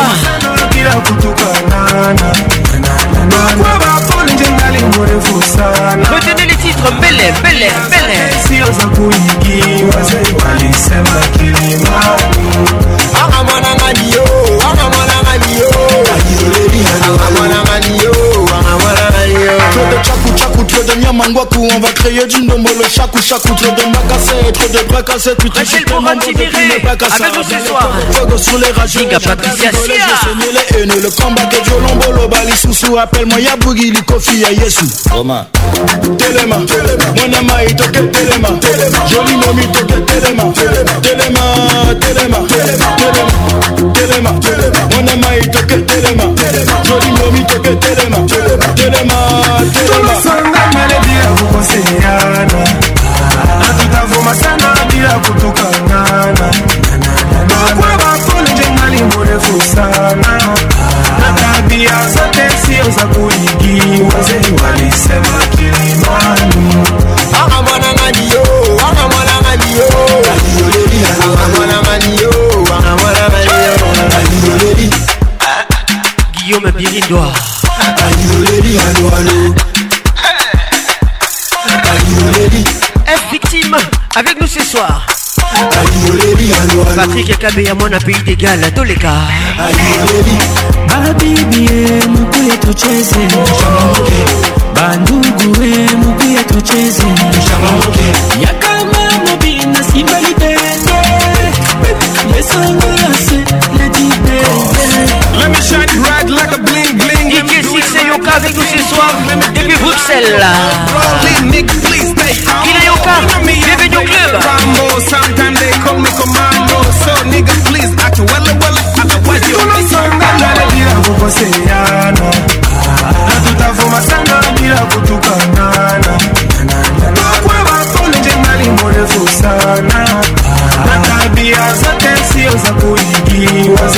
Retenez les titres Belle, Belle, Belle. de on va créer du nombre le chaque ou de de tu moi, ce soir, sur les Patricia Sia, les le combat que Dieu Bali appelle-moi Yabougi, mon Telema, joli momi toque Telema, Telema, Telema, Telema, mon Telema, joli momi toque Telema, Telema, kosala na tabia zote sioza kuigiwa wazee walisema kilimani aka mwana ng'alio aka mwana ng'alio aka mwana ng'alio aka mwana ng'alio Guillaume Birindoa Alioleri allo allo Alioleri est eh, victime avec nous ce soir patrik ekabe ya mwana pays d'égal toleka babibi e mupia tucheze bandugu e mupia tucheze yakama mobina simbalite Let me shine it right like a bling bling. Let me do it right like a bling bling. Depuis Bruxelles. Il est encore. Bienvenue au club. Sometimes they call me commando. So nigga please act well well. Otherwise you be sangana. Bila kukoseana. Na tutavuma sana bila kutukanana. Kwa kwa wako ni jemali mrefu sana. Deus a conseguiu as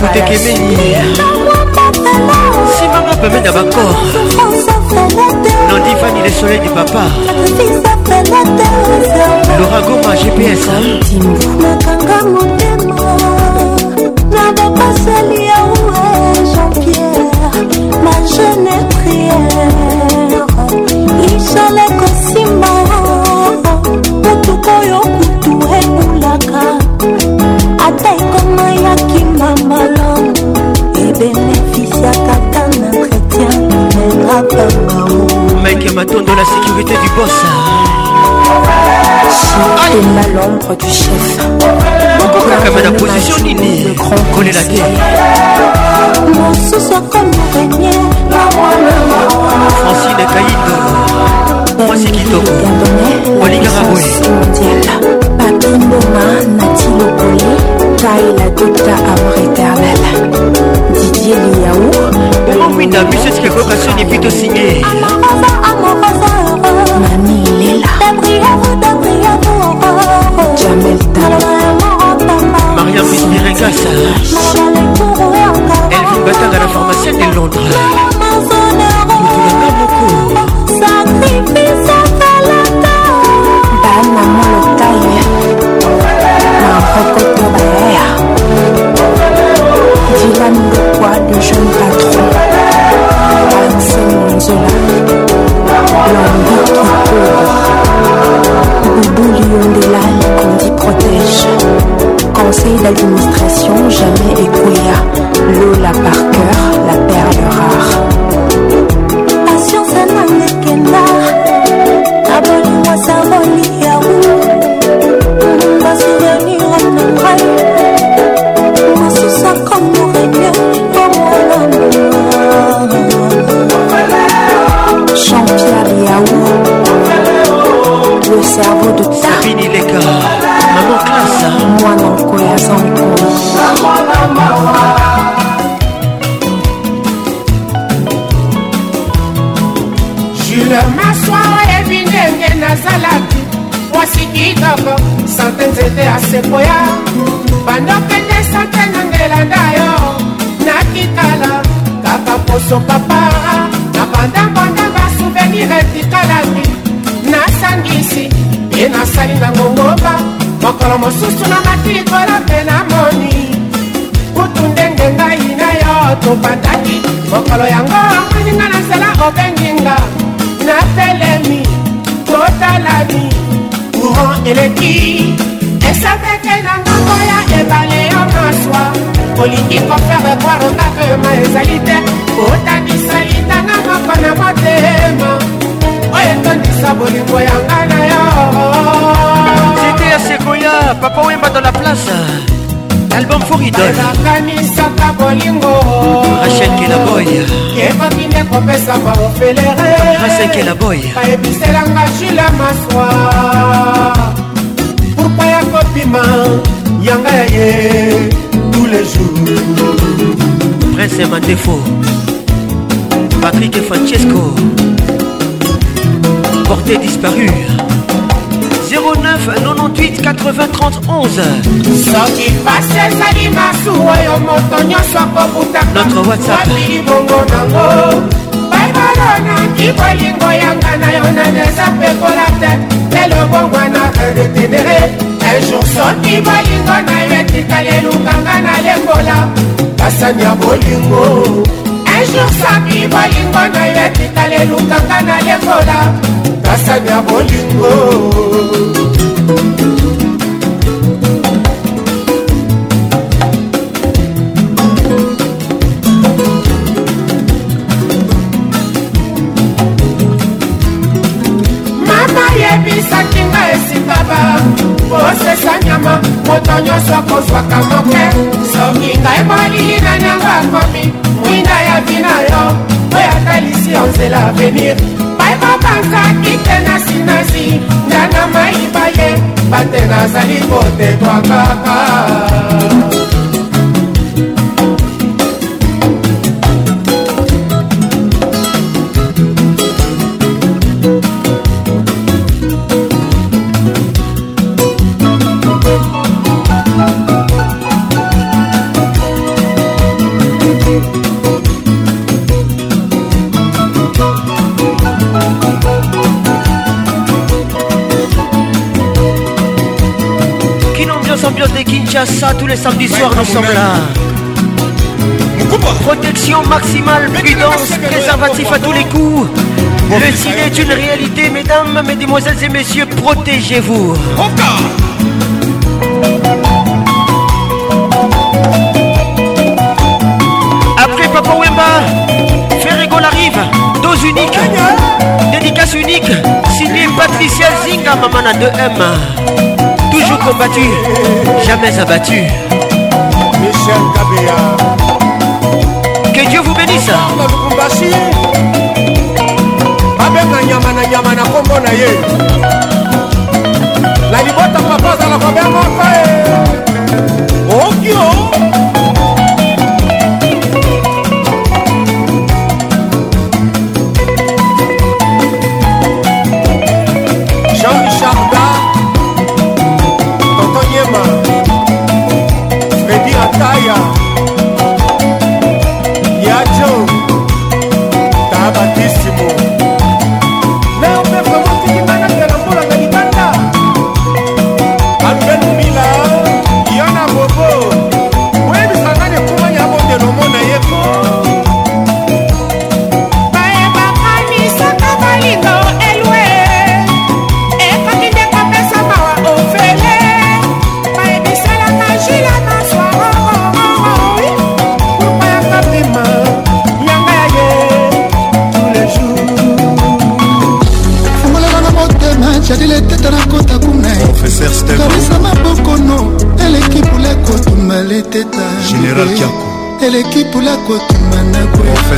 botekemeni simanga pemene ya bakor nandi fani le soleil du papa laura goma gps nakanga motema na bapaseli yaue jean pierre ma jeune priere Patrick Matondo, la sécurité du boss. Sous l'ombre du chef. Comme la position Nini, connaît la terre. Mon sous-soi comme mon régnier, la moelle, Francine Kaïd, moi c'est Kitoko, Olinga Raboui. Papinoma, Nati Lokoli, Kaila Tota, amour éternel. Didier Liaou, Mwinda, Monsieur Skeko, Kasson et Pito Signé. Maria Fitzgerald Gassa Elvin Bataga la pharmacienne de Londres Moutouanga Moko Sacrifice Falata Bana Molotaï Maroko Tobaea Dylan Lepois, le jeune patron Axel Monzola langue qui de Bouillon des l'ail qu'on dit protège. Conseil d'administration jamais écouillard. L'eau la par cœur, la perle rare. nzambe asekoya bandokende sante na ngelanda yo nakitala kaka poso papa na bandambanda basouvenir etikalaki nasangisi ye nasali na ngongoba mokolo mosusu na matrikola mpe namoni kutu ndenge ngai na yo topataki mokolo yango amoninga na nzela obenginga natelemi totalami courant eleki esapete na ngambo ya ebale yo maswa olingi kofere bwaronga pema ezali te kotanisa litanga moko na motema oyo etondisa bolingo yanga na yo c'était asekoya papa wemba dans la place album foridolakanisaka bolingo rachelkelaboy ekoki nde kopesa baofelere rasekelaboy bayebiselanga jula maswa mobima yanga ye tous les jours prince mandefo patrick et francesco porté disparu 09 98 80 30 11 soki pasezali masusu oyo moto nyonso akobutaka wapili bongo nango baibalo naki bolingo yanga na yo naneza mpekola te lelo bongwana redetenere sejour soki bolingo na yo etikali elukanga na lembola basani ya bolingo ejour soki bolingo na yo etikali elukanga na lembola basani ya bolingo motema moto nyonso akozwaka moke soki ngai molili na nyango akomi mwinda ya vina yo oyo atalisi yo nzela avenir bayebobangaki te na sinasi ndana mayiba ye bate nazali kotetwa kaka ça tous les samedis soirs, nous sommes là. Protection maximale, prudence, préservatif à tous les coups. Le ciné est une réalité, mesdames, mesdemoiselles et messieurs, protégez-vous. Après Papa Wemba, Ferrigol arrive, dose unique, dédicace unique, signé Patricia Zinga, maman à 2M. combattu, jamais abattu. Michel Kabea. Que Dieu vous bénisse. abenga nyama na nyama na kombo na ye na libota papa azalaka bengo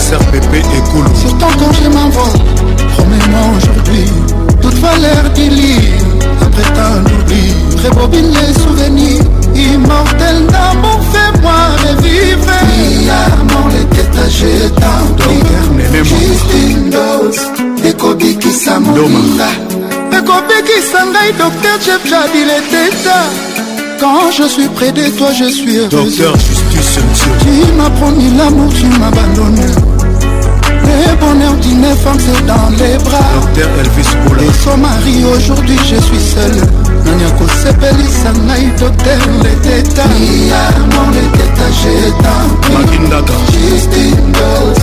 SRPP et Surtout quand je m'envoie, promets-moi aujourd'hui toute valeur d'élite. Après t'as Très Rébobine les souvenirs. immortels d'amour, fais-moi revivre. Milliardement les tétagés d'envie. Juste une dose, Des copies qui ngai docteur j'ai dit les têtes. quand je suis près de toi je suis heureux docteur justice tu m'as promis l'amour tu m'as abandonné Le bonheur d'une femme c'est dans les bras Docteur Elvis Oula Et son mari aujourd'hui je suis seul nani akosepelisa ngai docteur leteta iyamon leteta jetammakindaka justindos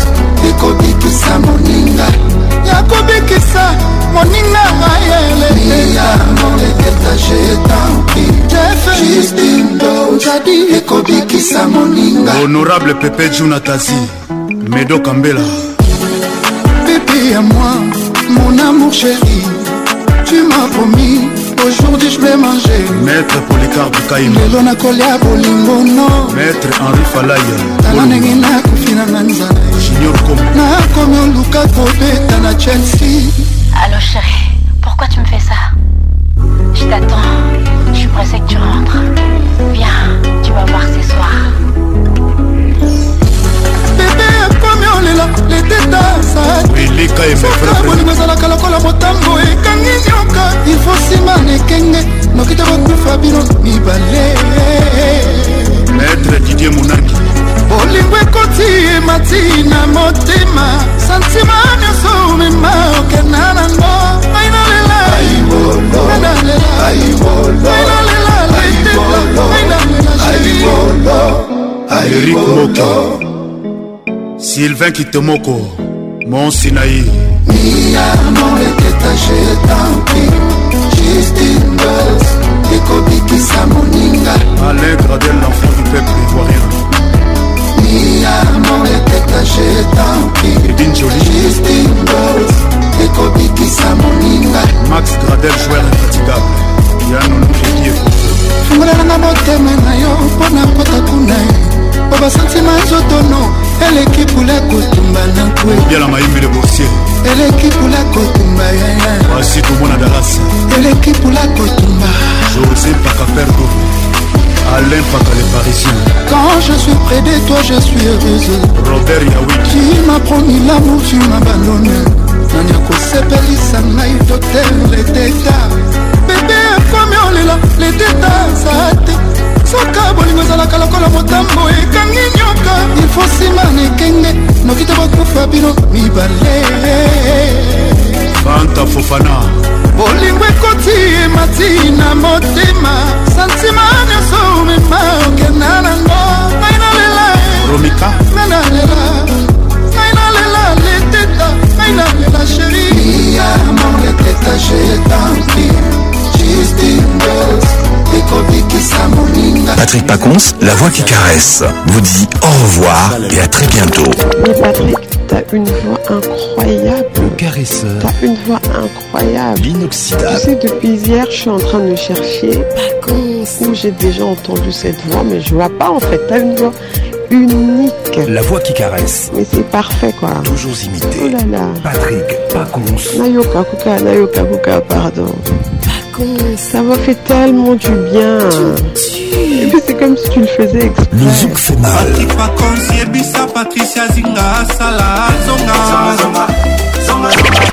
ekobikisa moninga yakobikisa moninga ayeletetadi ekobikisa moninga honorable pepe junatasi medoka mbela vie à moi, mon amour chéri. Tu m'as promis, aujourd'hui je vais manger. Maître Polycarpe Kaïma. lelo nakolia bolingo no. Maître Henri Falaya. tala ndenge nakofi na nga nzala. Junior Kom. nakomi oluka kobeta na Chelsea. Allo chéri. bolingo ezalaka lokola motambo ekangi nyoka ifo nsima na ekenge nokita kokufa bino mibale maître didier monaki bolingo ekoti emati na motema santima nyonso omema okenda nango ainalela eric moki sylvain kitemoko mon Sinaï. Miamo eketa jetampi Justin Bels ekobikisa moninga Alain Gradel l'enfant du peuple ivoirien Miamo eketa jetampi Edine Jolie Justin Bels ekobikisa moninga Max Gradel joueur infatigable Yano Nukeki Fungola na motema na yo mpona kota kuna Obasantima zotono eleki pula kotumba na nkwe yala mayembe le boursier eleki pula kotumba yaya wasi komona dalas eleki pula kotumba josé pakapergo alain paka le parisien quand je suis près de toi je suis heureuse robert yawi tu m'as promis l'amour tu m'abandonnes nani akosepelisa ngai docteur le deta bebe akomi olela le deta sa te soka bolingo ezalaka lokola motambo ekangi nyoka ifo nsima na ekenge noki te bokufa bino mibale fanta fofana bolingo ekoti emati na motema santima nyonso omema okenda nango ngai nalela romika ngai nalela ngai nalela leteta ngai nalela sheri ya mon leteta je tanki Patrick Pacons, la voix qui caresse, vous dit au revoir et à très bientôt. Mais Patrick, t'as une voix incroyable. caresseur. T'as une voix incroyable. L'inoxydable. Tu sais, depuis hier, je suis en train de chercher Pacons. j'ai déjà entendu cette voix, mais je vois pas en fait. T'as une voix unique. La voix qui caresse. Mais c'est parfait quoi. Toujours imité. Oh là là. Patrick Paconce. Nayoka Kuka, Nayoka Kuka, pardon. Ça m'a fait tellement du bien. c'est comme si tu le faisais exprès. Musique fait mal. Patricia Zinga, Sala, Zonga. Zonga, Zonga.